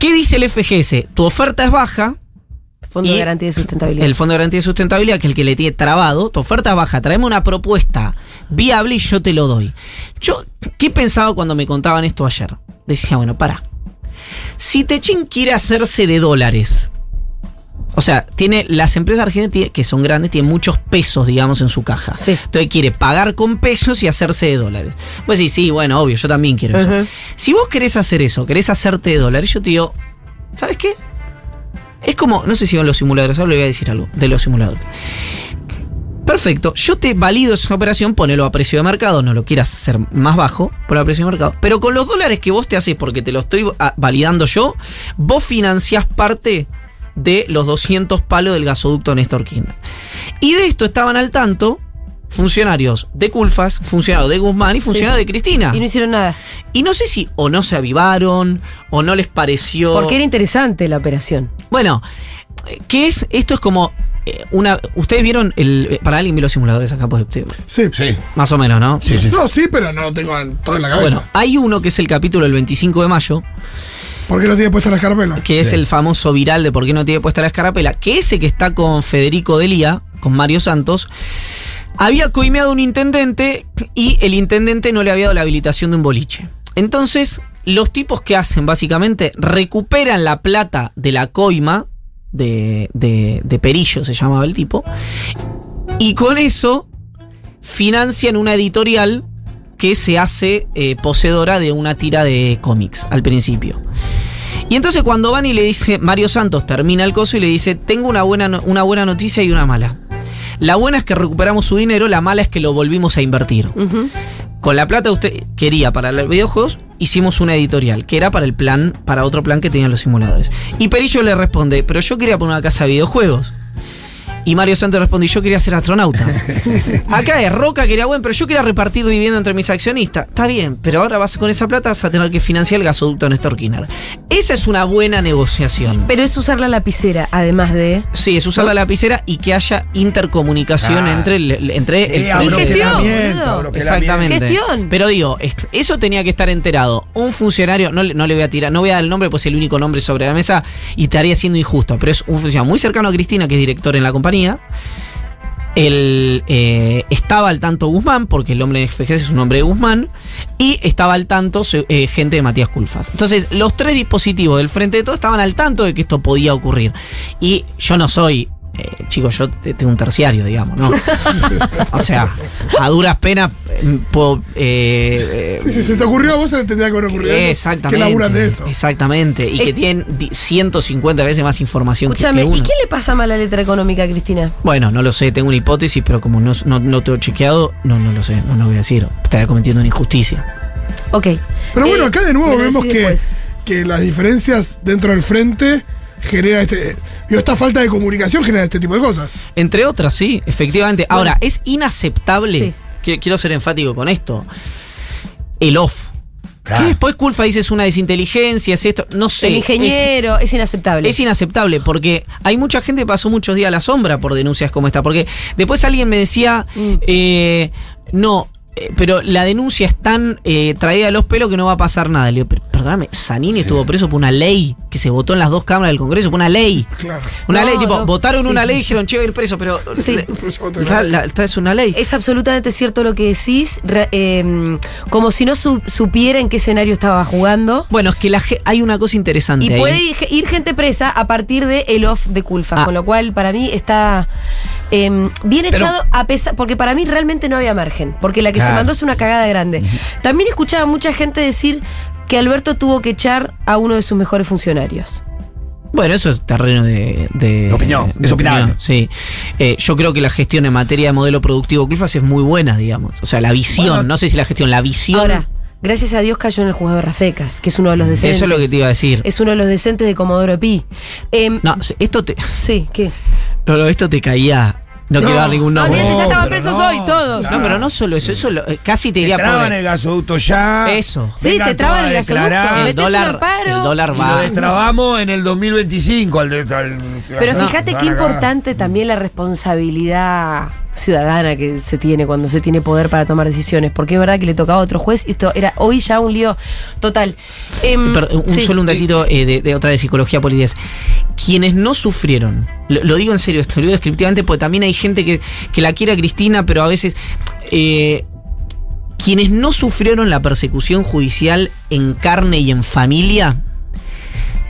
¿Qué dice el FGS? Tu oferta es baja, Fondo Y de Garantía de Sustentabilidad. el Fondo de Garantía de Sustentabilidad, que es el que le tiene trabado, tu oferta baja, tráeme una propuesta viable y yo te lo doy. Yo, ¿qué pensaba cuando me contaban esto ayer? Decía, bueno, para. Si Techin quiere hacerse de dólares, o sea, tiene las empresas argentinas que son grandes, tienen muchos pesos, digamos, en su caja. Sí. Entonces quiere pagar con pesos y hacerse de dólares. Pues sí, sí, bueno, obvio, yo también quiero eso. Si vos querés hacer eso, querés hacerte de dólares, yo te digo, ¿sabes qué? Es como, no sé si van los simuladores, ahora le voy a decir algo de los simuladores. Perfecto, yo te valido esa operación, ponelo a precio de mercado, no lo quieras hacer más bajo, ponelo a precio de mercado. Pero con los dólares que vos te haces porque te lo estoy ah, validando yo, vos financiás parte de los 200 palos del gasoducto Néstor Kirchner. Y de esto estaban al tanto funcionarios de Culfas, funcionarios de Guzmán y funcionarios de Cristina. Y no hicieron nada. Y no sé si o no se avivaron o no les pareció. Porque era interesante la operación. Bueno, ¿qué es? Esto es como eh, una. Ustedes vieron el. eh, Para alguien vi los simuladores acá, pues Sí. Sí, más o menos, ¿no? sí, sí. No, sí, pero no lo tengo en- todo en la cabeza. Bueno, hay uno que es el capítulo del 25 de mayo, ¿Por qué no tiene puesta la escarpela? que es Sí. el famoso viral de por qué no tiene puesta la escarapela, que ese que está con Federico Delía, con Mario Santos, había coimeado un intendente y el intendente no le había dado la habilitación de un boliche. Entonces, los tipos que hacen básicamente recuperan la plata de la coima de, de, de Perillo, se llamaba el tipo, y con eso financian una editorial que se hace eh, poseedora de una tira de cómics al principio. Y entonces cuando van y le dice, Mario Santos termina el coso y le dice, tengo una buena, una buena noticia y una mala. La buena es que recuperamos su dinero, la mala es que lo volvimos a invertir. Con la plata usted quería para los videojuegos, hicimos una editorial, que era para el plan, para otro plan que tenían los simuladores. Y Perillo le responde, pero yo quería poner una casa de videojuegos. Y Mario Santos responde, yo quería ser astronauta. Acá es Roca quería, bueno, pero yo quería repartir dividendo entre mis accionistas. Está bien, pero ahora vas con esa plata vas a tener que financiar el gasoducto Néstor Kirchner. Esa es una buena negociación. Pero es usar la lapicera, además de. Sí, es usar la lapicera y que haya intercomunicación Ah. entre el, entre el frente- abroquelamiento, boludo. abroquelamiento. Exactamente. Gestión. Pero digo, eso tenía que estar enterado. Un funcionario, no, le- no le voy a tirar, no voy a dar el nombre, pues es el único nombre sobre la mesa y estaría siendo injusto. Pero es un funcionario muy cercano a Cristina, que es director en la compañía. Eh, estaba al tanto Guzmán, porque el hombre en FGS es un hombre de Guzmán, y estaba al tanto eh, gente de Matías Culfas. Entonces, los tres dispositivos del frente de todo estaban al tanto de que esto podía ocurrir. Y yo no soy. Eh, chicos, yo te- tengo un terciario, digamos, ¿no? o sea, a duras penas eh, puedo. eh, eh, Sí, si se te ocurrió a vos, se te tendría que haber ocurrido eso. Exactamente. Que laburan de eso. Exactamente. Y Eh, que tienen di- 150 veces más información que- Escúchame, que, ¿y uno. qué le pasa mal a la letra económica, Cristina? Bueno, no lo sé, tengo una hipótesis, pero como no, no, no tengo chequeado, no, no lo sé, no lo voy a decir. Estaría cometiendo una injusticia. Ok. Pero bueno, Eh, acá de nuevo vemos que, después. que las diferencias dentro del frente genera este. Digo, esta falta de comunicación genera este tipo de cosas. Entre otras, sí, efectivamente. Ahora, es inaceptable, Sí. que- quiero ser enfático con esto, el off. Claro. Que después Culfa dice es una desinteligencia, es esto, no sé. el ingeniero es, inaceptable. Es inaceptable porque hay mucha gente que pasó muchos días a la sombra por denuncias como esta. Porque después alguien me decía, Mm. eh, no, eh, pero la denuncia es tan eh, traída a los pelos que no va a pasar nada. Le digo, "Per- perdóname, Zanini estuvo preso por una ley que se votó en las dos cámaras del Congreso, por una ley. Claro. Una No, ley, tipo, no, votaron sí. una ley y dijeron, che, va a ir preso, pero. Sí. Está- la- está- es una ley. Es absolutamente cierto lo que decís, re- eh, como si no su- supiera en qué escenario estaba jugando. Bueno, es que la, hay una cosa interesante Y ahí. puede ir, ir gente presa a partir de el off de Culfas, Ah. con lo cual para mí está eh, bien Pero- echado a pesar, porque para mí realmente no había margen, porque la que se mandó es una cagada grande. También escuchaba mucha gente decir que Alberto tuvo que echar a uno de sus mejores funcionarios. Bueno, eso es terreno de, de- De opinión, es opinable. Sí. Eh, yo creo que la gestión en materia de modelo productivo Culfas es muy buena, digamos. O sea, la visión, Bueno. no sé si la gestión, la visión. Ahora, gracias a Dios cayó en el juzgado de Rafecas, que es uno de los decentes. eso es lo que te iba a decir. Es uno de los decentes de Comodoro Pi. Em, No, esto te, Sí, ¿qué? no, no, esto te caía. No, quiero dar ningún nombre. Olvídate, ya estaban pero presos no, hoy todos. claro. No, pero no solo eso, eso lo- eh, casi te Te diría traban por- el gasoducto ya. Eso. Sí, te traban el gasoducto, el dólar, el dólar Y lo va. destrabamos en el 2025. Al de- al- Pero no, fíjate qué importante también la responsabilidad ciudadana que se tiene cuando se tiene poder para tomar decisiones, porque es verdad que le tocaba a otro juez y esto era hoy ya un lío total. Em, Perdón, un sí. solo un datito eh, de, de otra de psicología política. Quienes no sufrieron, lo, lo digo en serio, esto lo digo descriptivamente, porque también hay gente que, que la quiere a Cristina, pero a veces. eh, quienes no sufrieron la persecución judicial en carne y en familia,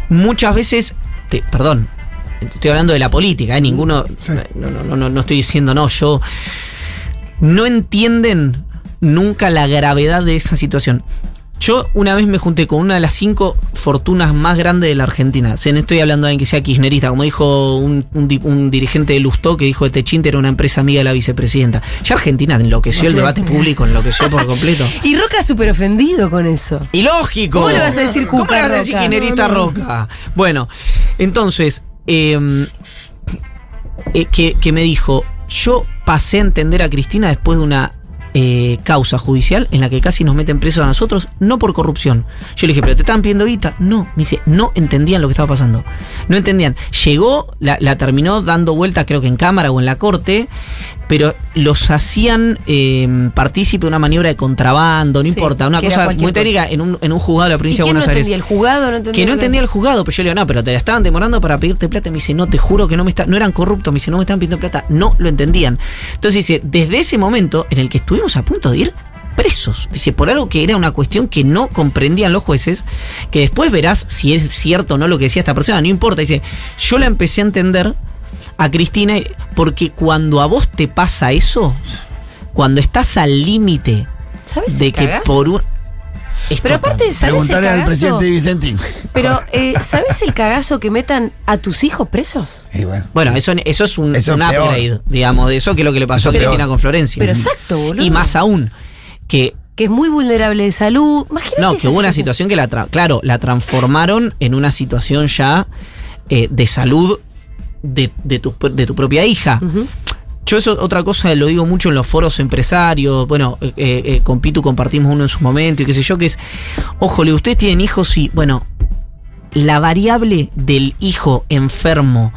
muchas veces. te- perdón, estoy hablando de la política, ¿eh? ninguno. Sí. No, no, no, no, estoy diciendo no, yo. No entienden nunca la gravedad de esa situación. Yo una vez me junté con una de las cinco fortunas más grandes de la Argentina. O sea, no estoy hablando de alguien que sea kirchnerista, como dijo un, un di- un dirigente de Lustó que dijo que Techinte era una empresa amiga de la vicepresidenta. Ya Argentina enloqueció el debate público, enloqueció por completo. Y Roca súper ofendido con eso. Y lógico. ¿Cómo le vas a decir ¿Cómo le vas a decir kirchnerista. Roca? Bueno, entonces, eh, eh, que, me dijo, yo pasé a entender a Cristina después de una eh, causa judicial en la que casi nos meten presos a nosotros, no por corrupción. Yo le dije, pero te estaban pidiendo guita. No, me dice, no entendían lo que estaba pasando. No entendían. Llegó, la, la terminó dando vuelta, creo que en cámara o en la corte, pero los hacían eh, partícipe de una maniobra de contrabando, no Sí, importa, una cosa muy técnica en un, en un juzgado de la ¿Y provincia de quién no Buenos Aires. ¿El jugado no entendía? Que no entendía el juzgado, pero yo le digo, no, pero te la estaban demorando para pedirte plata. Y me dice, no, te juro que no me está, no eran corruptos. Me dice, no me estaban pidiendo plata. No lo entendían. Entonces dice, desde ese momento en el que estuvimos a punto de ir presos. Dice, por algo que era una cuestión que no comprendían los jueces, que después verás si es cierto o no lo que decía esta persona, no importa. Dice, yo la empecé a entender a Cristina porque cuando a vos te pasa eso, cuando estás al límite ¿Sabes de que cagazo? por un... Es Pero aparte, ¿sabes el al cagazo? presidente Vicentín. Pero, eh, ¿sabes el cagazo que metan a tus hijos presos? Y bueno. Bueno, eso, eso es un, Eso un es peor. upgrade, digamos, de eso que es lo que le pasó Eso a Cristina peor. con Florencia. Pero exacto, boludo. Y más aún, que Que es muy vulnerable de salud. Imagínate no, que hubo una situación que la, tra- claro, la transformaron en una situación ya eh, de salud de, de tu, de tu propia hija. Yo eso otra cosa lo digo mucho en los foros empresarios, bueno, eh, eh, con Pitu compartimos uno en su momento y qué sé yo, que es, ojo, le ustedes tienen hijos y, bueno, la variable del hijo enfermo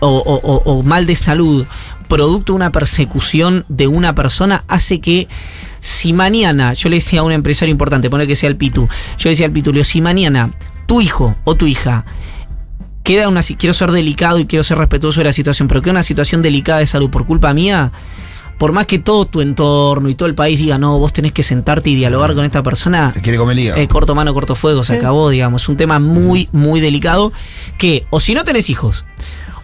o, o- o- o mal de salud, producto de una persecución de una persona, hace que si mañana, yo le decía a un empresario importante, poner que sea el Pitu, yo le decía al Pitu, si mañana tu hijo o tu hija queda una quiero ser delicado y quiero ser respetuoso de la situación, pero queda una situación delicada de salud por culpa mía, por más que todo tu entorno y todo el país diga, no, vos tenés que sentarte y dialogar con esta persona, Te quiere comer eh, corto mano, corto fuego, se acabó, digamos. Es un tema muy, muy delicado que, o si no tenés hijos,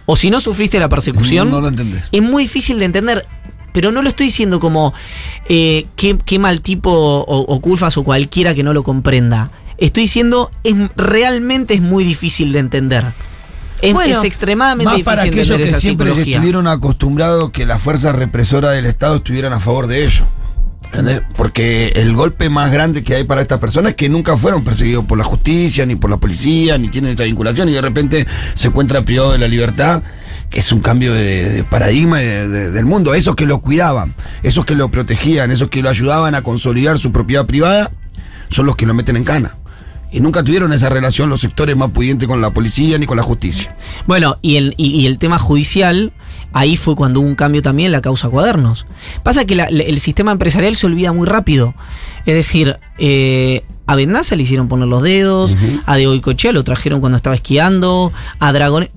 o si no sufriste la persecución, No lo entendés. es muy difícil de entender. Pero no lo estoy diciendo como eh, qué, qué mal tipo o, o Culfas o cualquiera que no lo comprenda. Estoy diciendo, es, realmente es muy difícil de entender. Es, Bueno, es extremadamente Más para aquellos que siempre psicología. estuvieron acostumbrados que las fuerzas represoras del Estado estuvieran a favor de ellos. ¿Entendés? Porque el golpe más grande que hay para estas personas es que nunca fueron perseguidos por la justicia, ni por la policía, ni tienen esta vinculación, y de repente se encuentra privado de la libertad, que es un cambio de, de paradigma de- de- del mundo. Esos que lo cuidaban, esos que lo protegían, esos que lo ayudaban a consolidar su propiedad privada, son los que lo meten en cana. Y nunca tuvieron esa relación los sectores más pudientes con la policía ni con la justicia. Bueno, y el, y, y el tema judicial, ahí fue cuando hubo un cambio también en la causa cuadernos. Pasa que la- el sistema empresarial se olvida muy rápido. Es decir, eh, a Bendaza le hicieron poner los dedos, a De Goicoechea lo trajeron cuando estaba esquiando, a Dragón.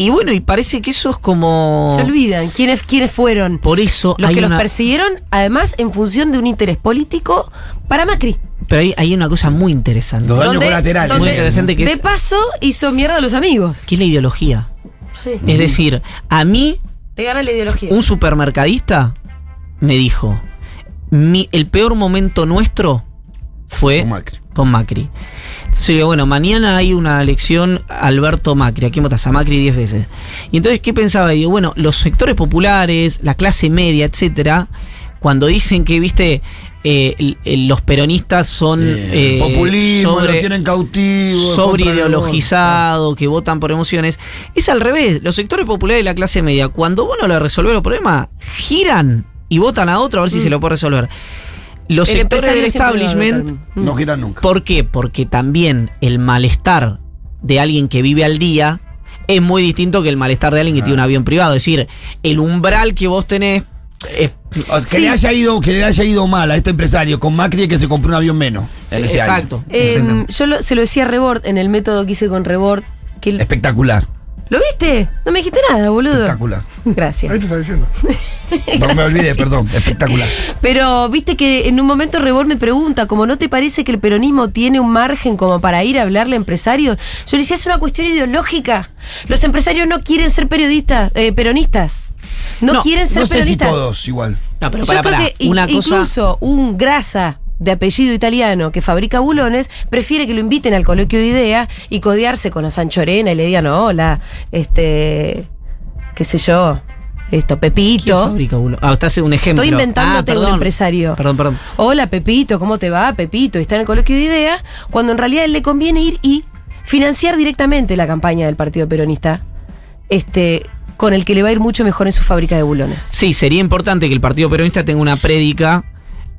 Y bueno, y parece que eso es como. Se olvidan quiénes, quiénes fueron Por eso los hay que una, los persiguieron, además en función de un interés político para Macri. Pero hay, hay una cosa muy interesante. Los daños Donde- colaterales. Muy interesante que de es- paso hizo mierda a los amigos. que es la ideología. Sí. Es decir, a mí Te gana la ideología. un supermercadista me dijo, mi, el peor momento nuestro fue Con Macri. con Macri. Entonces digo, bueno, mañana hay una elección Alberto Macri, aquí votas a Macri 10 veces. Y entonces, ¿qué pensaba? Digo, bueno, los sectores populares, la clase media, etcétera, cuando dicen que, viste, eh, el- el- los peronistas son Eh, eh, populismo, sobre- lo tienen cautivo. sobre compran el ideologizado, que votan por emociones. Es al revés. Los sectores populares y la clase media, cuando vos no le resolvés los problemas, giran y votan a otro a ver si se lo puede resolver. Los Mm. El sectores del establishment. No giran nunca. ¿por qué? Porque también el malestar de alguien que vive al día es muy distinto que el malestar de alguien que tiene un avión privado. Es decir, el umbral que vos tenés sea, que, Sí. le haya ido, que le haya ido mal a este empresario con Macri que se compró un avión menos. En Sí, ese año. exacto. Eh, yo lo- se lo decía a Rebord en el método que hice con Rebord. Que el- Espectacular. ¿Lo viste? No me dijiste nada, boludo. Espectacular. Gracias. Ahí te está diciendo. No me olvidé, perdón. Espectacular. Pero viste que en un momento Rebord me pregunta, como no te parece que el peronismo tiene un margen como para ir a hablarle a empresarios? Yo le decía, es una cuestión ideológica. Los empresarios no quieren ser periodistas, eh, peronistas. No, No, quieren ser No sé si todos igual. No, pero Yo para, creo para. que cosa. incluso un grasa de apellido italiano que fabrica bulones prefiere que lo inviten al coloquio de idea y codearse con los Sanchorena y le digan hola, este, qué sé yo, esto, ¿Quién Pepito. Ah, estás un ejemplo. Estoy inventándote Ah, un empresario. Perdón, perdón. Hola Pepito, ¿cómo te va Pepito? Y está en el coloquio de idea, cuando en realidad le conviene ir y financiar directamente la campaña del Partido Peronista, este, con el que le va a ir mucho mejor en su fábrica de bulones. Sí, sería importante que el Partido Peronista tenga una prédica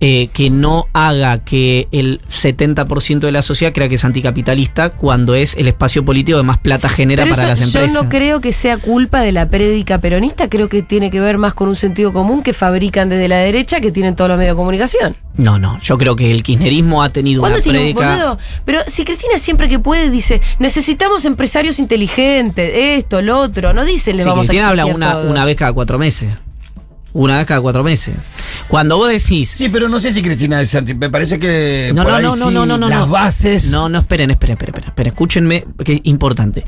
eh, que no haga que el 70% de la sociedad crea que es anticapitalista cuando es el espacio político que más plata genera Pero para eso las empresas. yo no creo que sea culpa de la prédica peronista, creo que tiene que ver más con un sentido común que fabrican desde la derecha que tienen todos los medios de comunicación. no, no, yo creo que el kirchnerismo ha tenido una ¿Cuándo tiene un prédica. boludo? Pero si Cristina siempre que puede dice, necesitamos empresarios inteligentes, esto, lo otro, no dicen le Sí, vamos Cristina a habla una, todo. una vez cada cuatro meses. Una vez cada cuatro meses. Cuando vos decís. Sí, pero no sé si Cristina es anti. Me parece que No, por no, ahí no, no, sí, no, no, no, las bases. No, no, esperen, esperen, esperen, esperen, esperen, escúchenme, que es importante.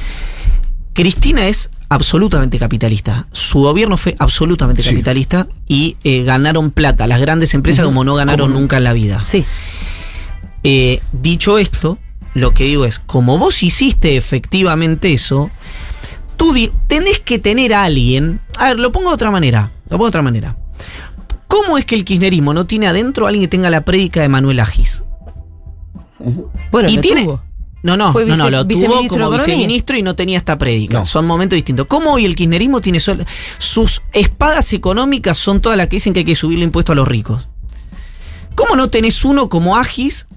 Cristina es absolutamente capitalista. Su gobierno fue absolutamente Sí. capitalista y eh, ganaron plata las grandes empresas como no ganaron nunca en la vida. Sí. Eh, dicho esto, lo que digo es, como vos hiciste efectivamente eso, tú tenés que tener a alguien. A ver, lo pongo de otra manera. Lo pongo de otra manera. ¿Cómo es que el kirchnerismo no tiene adentro a alguien que tenga la prédica de Manuel Agis? Bueno, y lo tiene. tuvo. No, no, Fue no, no, lo tuvo como viceministro y no tenía esta prédica. No. Son momentos distintos. ¿Cómo hoy el kirchnerismo tiene sol- sus espadas económicas son todas las que dicen que hay que subirle impuesto a los ricos? ¿Cómo no tenés uno como Agis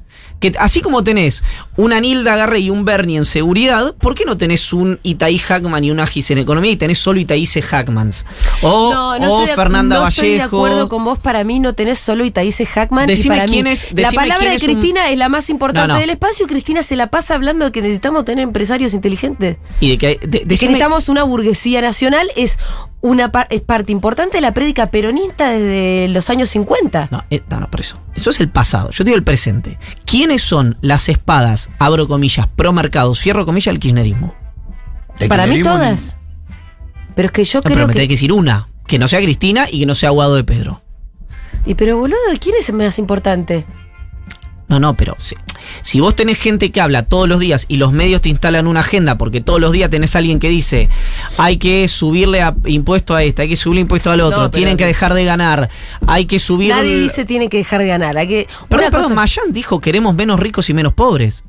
Que así como tenés una Nilda Garre y un Bernie en seguridad, ¿por qué no tenés un Itaí Hackman y un Agis en economía y tenés solo Itaíse Hackmans? O, No, no o de, Fernanda no Vallejo. estoy de acuerdo con vos. Para mí no tenés solo Itaíse Hackman. y Decime para quién mí, es- la palabra quién de es un- Cristina es la más importante del espacio y Cristina se la pasa hablando de que necesitamos tener empresarios inteligentes. Y de que, hay- de- De que decime- necesitamos una burguesía nacional es una par- es parte importante de la prédica peronista desde los años 50. No, eh, no, no, por eso. Eso es el pasado. Yo te digo el presente. ¿Quiénes son las espadas, abro comillas, pro mercado, cierro comillas, el kirchnerismo? El Para mí todas. Pero es que yo No, pero creo me que... tenés que decir una. Que no sea Cristina y que no sea Aguado de Pedro. Y pero boludo, ¿quién es el más importante? No, no, pero si, si vos tenés gente que habla todos los días y los medios te instalan una agenda porque todos los días tenés alguien que dice hay que subirle a, impuesto a este, hay que subirle impuesto al otro, No, tienen que dejar de ganar, hay que subir... Nadie dice tiene que dejar de ganar. Hay que, Perdón, perdón, cosa- Mayan dijo queremos menos ricos y menos pobres.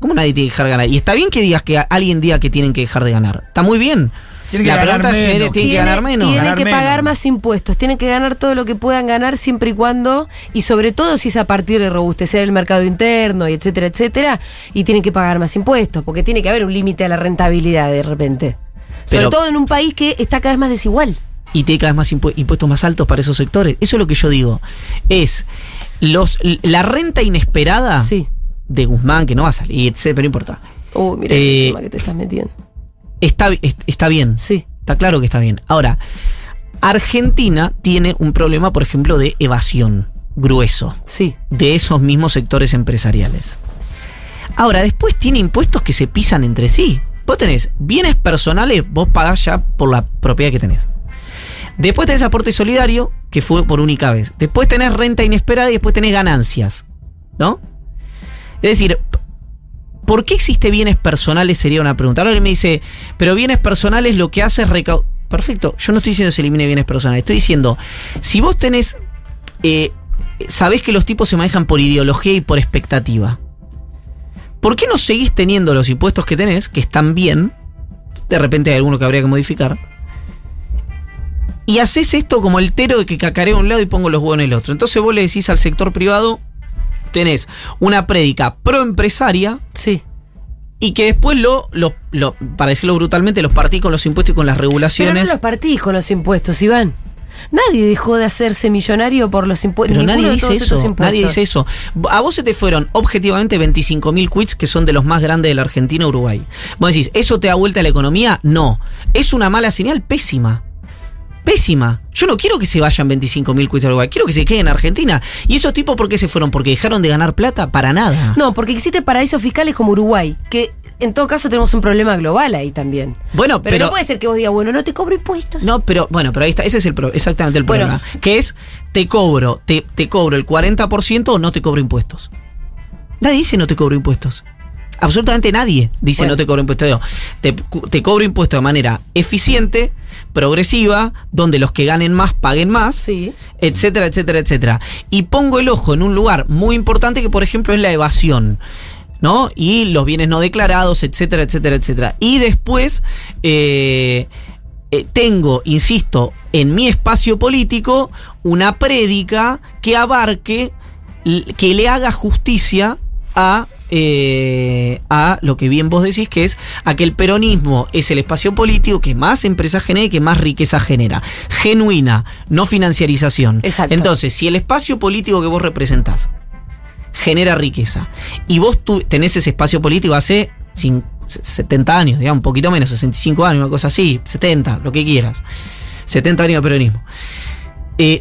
¿Cómo nadie tiene que dejar de ganar? Y está bien que digas que alguien diga que tienen que dejar de ganar. Está muy bien. Tienen que La ganar pregunta es, menos. ¿tienen que ganar menos? Tienen Ganar que menos. pagar más impuestos, tienen que ganar todo lo que puedan ganar siempre y cuando, y sobre todo si es a partir de robustecer el mercado interno y etcétera, etcétera, y tienen que pagar más impuestos, porque tiene que haber un límite a la rentabilidad de repente. Sobre todo en un país que está cada vez más desigual. y tiene cada vez más impu- impuestos más altos para esos sectores. Eso es lo que yo digo. Es los la renta inesperada Sí. De Guzmán, que no va a salir, etcétera, pero no importa. Uy, mira Eh, el tema que te estás metiendo. Está, está bien. Sí. Está claro que está bien. Ahora, Argentina tiene un problema, por ejemplo, de evasión grueso Sí. de esos mismos sectores empresariales. Ahora, después tiene impuestos que se pisan entre sí. Vos tenés bienes personales, vos pagás ya por la propiedad que tenés. Después tenés aporte solidario, que fue por única vez. Después tenés renta inesperada y después tenés ganancias. ¿No? Es decir, ¿por qué existe bienes personales? Sería una pregunta. Ahora él me dice, pero bienes personales lo que hace es recaudar. Perfecto, yo no estoy diciendo que se elimine bienes personales. Estoy diciendo, si vos tenés. eh, sabés que los tipos se manejan por ideología y por expectativa. ¿Por qué no seguís teniendo los impuestos que tenés, que están bien? De repente hay alguno que habría que modificar. Y haces esto como el tero de que cacareo a un lado y pongo los huevos en el otro. Entonces vos le decís al sector privado, tenés una prédica pro empresaria Sí. y que después lo, lo, lo- para decirlo brutalmente, los partís con los impuestos y con las Pero no regulaciones. los partís con los impuestos, Iván. Nadie dejó de hacerse millonario por los impuestos. Pero nadie dice eso. Nadie dice eso. A vos se te fueron objetivamente 25.000 quits que son de los más grandes de la Argentina Uruguay. Vos decís, ¿eso te da vuelta a la economía? No. Es una mala señal pésima. Pésima. Yo no quiero que se vayan 25.000 quits a Uruguay. Quiero que se queden en Argentina. ¿Y esos tipos por qué se fueron? ¿Porque dejaron de ganar plata? Para nada. No, porque existen paraísos fiscales como Uruguay, que en todo caso tenemos un problema global ahí también. Bueno, Pero, pero. no puede ser que vos digas, bueno, no te cobro impuestos. No, pero bueno, pero ahí está, ese es el pro- exactamente el Bueno. problema. Que es, te cobro, te, te cobro el 40% o no te cobro impuestos. Nadie dice no te cobro impuestos. Absolutamente nadie dice Bueno. no te cobro impuestos. Digo, Te, te cobro impuestos de manera eficiente, progresiva, donde los que ganen más paguen más, Sí. etcétera, etcétera, etcétera. Y pongo el ojo en un lugar muy importante que, por ejemplo, es la evasión. ¿No? Y los bienes no declarados, etcétera, etcétera, etcétera. Y después eh, eh, tengo, insisto, en mi espacio político una prédica que abarque, que le haga justicia a, eh, a lo que bien vos decís, que es a que el peronismo es el espacio político que más empresas genera y que más riqueza genera. Genuina, no financiarización. Exacto. Entonces, si el espacio político que vos representás genera riqueza y vos tu- tenés ese espacio político hace cin- 70 años, digamos, un poquito menos, 65 años, una cosa así, 70, lo que quieras. 70 años de peronismo. Eh,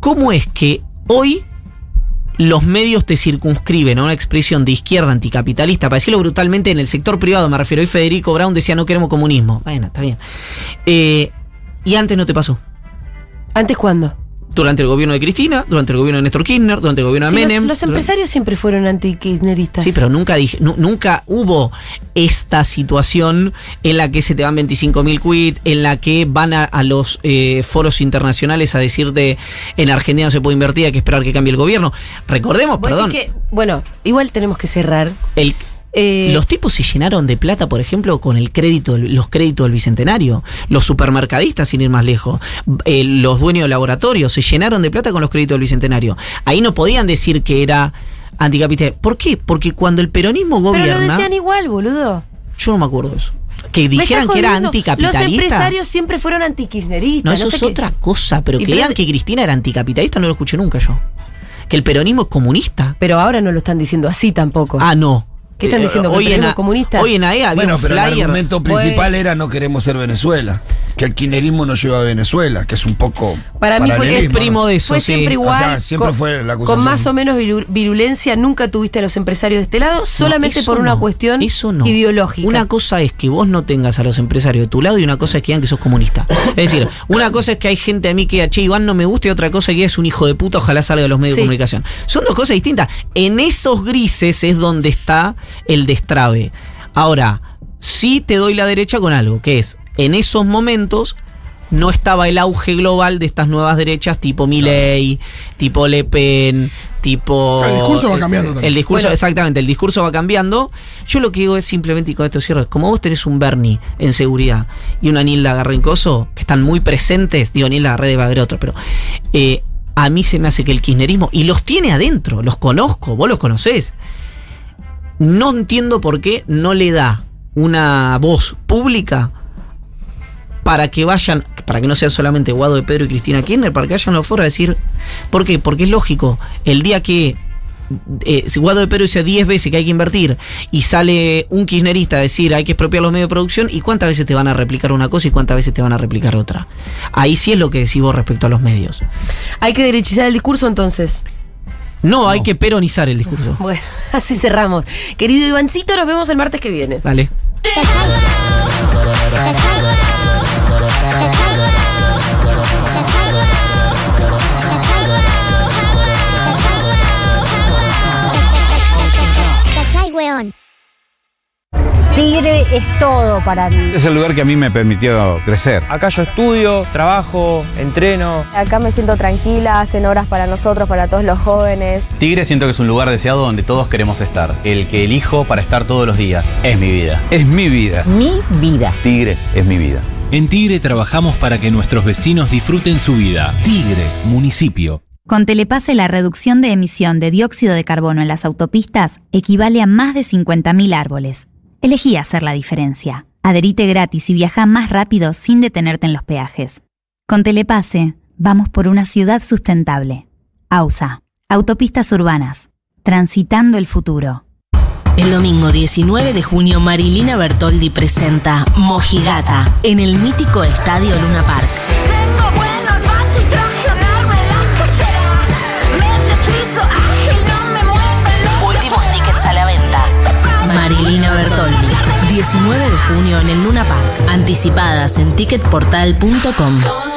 ¿Cómo es que hoy los medios te circunscriben a una expresión de izquierda anticapitalista? Para decirlo brutalmente, en el sector privado me refiero. Hoy Federico Brown decía no queremos comunismo. Bueno, está bien. Eh, y antes no te pasó. ¿Antes cuándo? Durante el gobierno de Cristina, durante el gobierno de Néstor Kirchner, durante el gobierno de Sí, Menem. los, empresarios siempre fueron anti-kirchneristas. Sí, pero nunca dije, nu- nunca hubo esta situación en la que se te van 25.000 quit, en la que van a, a los eh, foros internacionales a decirte en Argentina no se puede invertir, hay que esperar que cambie el gobierno. Recordemos, perdón, que, bueno, igual tenemos que cerrar. el, Eh, los tipos se llenaron de plata, por ejemplo, con el crédito, los créditos del bicentenario. Los supermercadistas, sin ir más lejos. Eh, los dueños de laboratorios se llenaron de plata con los créditos del bicentenario. Ahí no podían decir que era anticapitalista. ¿Por qué? Porque cuando el peronismo Pero lo gobierna, decían igual, boludo. yo no me acuerdo de eso. Que dijeran que era anticapitalista. Los empresarios siempre fueron antikirchneristas. No, eso sé es qué. otra cosa, pero Y que digan que Cristina era anticapitalista no lo escuché nunca yo. Que el peronismo es comunista. Pero ahora no lo están diciendo así tampoco. Ah, no. ¿Qué están Eh, diciendo? ¿Que el hoy en peronismo A- comunista? Hoy en AE había Bueno, un pero el argumento principal era no queremos ser Venezuela. Que el kirchnerismo no lleva a Venezuela, que es un poco. Para mí fue- es primo de eso, Fue sí. siempre O igual. sea, siempre con, fue la acusación. con más o menos viru- virulencia, nunca tuviste a los empresarios de este lado, solamente por una no, cuestión eso no. ideológica. Una cosa es que vos no tengas a los empresarios de tu lado y una cosa es que digan que sos comunista. Es decir, una cosa es que hay gente a mí que, che, Iván no me gusta y otra cosa es que es un hijo de puta, ojalá salga de los medios Sí. de comunicación. Son dos cosas distintas. En esos grises es donde está el destrabe. Ahora, sí te doy la derecha con algo, que es, en esos momentos no estaba el auge global de estas nuevas derechas tipo Milley, tipo Le Pen, tipo... El discurso va cambiando El también. discurso, Bueno. exactamente, el discurso va cambiando. Yo lo que digo es simplemente, y con esto cierro, como vos tenés un Bernie en seguridad y una Nilda Garrencoso, que están muy presentes, digo, Nilda Garre debe haber otro, pero eh, a mí se me hace que el kirchnerismo, y los tiene adentro, los conozco, vos los conocés, no entiendo por qué no le da una voz pública para que vayan, para que no sean solamente Guado de Pedro y Cristina Kirchner, para que vayan los foros a decir, ¿por qué? Porque es lógico, el día que eh, si Guado de Pedro dice 10 veces que hay que invertir y sale un kirchnerista a decir hay que expropiar los medios de producción, ¿y cuántas veces te van a replicar una cosa y cuántas veces te van a replicar otra? Ahí sí es lo que decís vos respecto a los medios. Hay que derechizar el discurso entonces. No, hay que peronizar el discurso. Bueno, así cerramos. Querido Ivancito, nos vemos el martes que viene. Dale. Tigre es todo para mí. Es el lugar que a mí me permitió crecer. Acá yo estudio, trabajo, entreno. Acá me siento tranquila, hacen horas para nosotros, para todos los jóvenes. Tigre siento que es un lugar deseado donde todos queremos estar. El que elijo para estar todos los días. Es mi vida. Es mi vida. Mi vida. Tigre es mi vida. En Tigre trabajamos para que nuestros vecinos disfruten su vida. Tigre, municipio. Con Telepase la reducción de emisión de dióxido de carbono en las autopistas equivale a más de 50.000 árboles. Elegí hacer la diferencia. Adherite gratis y viaja más rápido sin detenerte en los peajes. Con Telepase, vamos por una ciudad sustentable. AUSA, Autopistas Urbanas, transitando el futuro. El domingo 19 de junio, Marilina Bertoldi presenta Mojigata en el mítico Estadio Luna Park. Marilina Bertoldi, 19 de junio en el Luna Park. Anticipadas en ticketportal.com.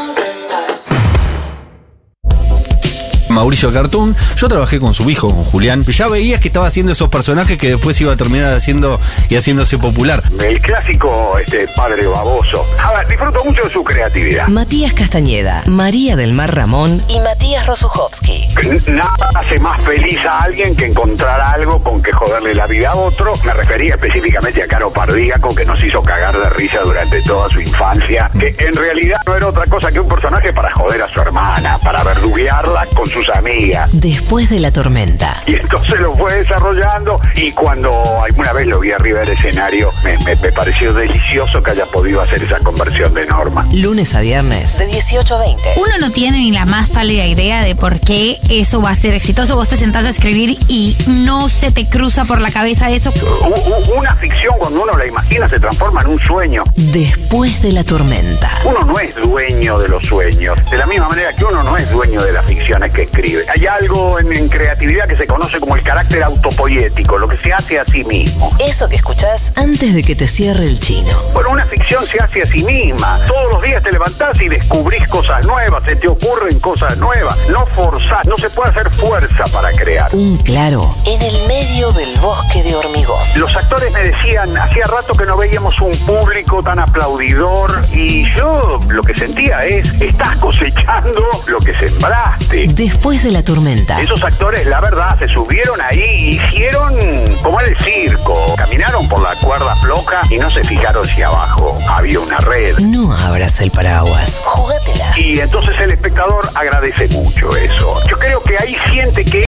Mauricio Cartoon, yo trabajé con su hijo, con Julián. Ya veías que estaba haciendo esos personajes que después iba a terminar haciendo y haciéndose popular. El clásico este padre baboso. A ver, disfruto mucho de su creatividad. Matías Castañeda, María del Mar Ramón y Matías Rosuchowski. Nada hace más feliz a alguien que encontrar algo con que joderle la vida a otro. Me refería específicamente a Caro Pardíaco, que nos hizo cagar de risa durante toda su infancia, que en realidad no era otra cosa que un personaje para joder a su hermana, para verduguearla con sus amigas. Después de la tormenta. Y entonces lo fue desarrollando y cuando alguna vez lo vi arriba del escenario, me, me- me pareció delicioso que haya podido hacer esa conversión de norma. Lunes a viernes de 18 a 20. Uno no tiene ni la más pálida idea de por qué eso va a ser exitoso. Vos te sentás a escribir y no se te cruza por la cabeza eso. U- u- Una ficción cuando uno la imagina se transforma en un sueño. Después de la tormenta. Uno no es dueño de los sueños, de la misma manera que uno no es dueño de las ficciones que escribe. Hay algo en, en creatividad que se conoce como el carácter autopoyético, lo que se hace a sí mismo. Eso que escuchás antes de que te cierre el chino. Bueno, una ficción se hace a sí misma. Todos los días te levantás y descubrís cosas nuevas, se te ocurren cosas nuevas. No forzás, no se puede hacer fuerza para crear. Un claro en el medio del bosque de hormigón. Los actores me decían, hacía rato que no veíamos un público tan aplaudidor y yo lo que sentía es, estás cosechando lo que sembraste. Después de la tormenta. Esos actores, la verdad, se subieron ahí y hicieron como en el circo. Caminaron por la cuerda floja y no se fijaron si abajo había una red. No abras el paraguas. Jugátela. Y entonces el espectador agradece mucho eso. Yo creo que ahí siente que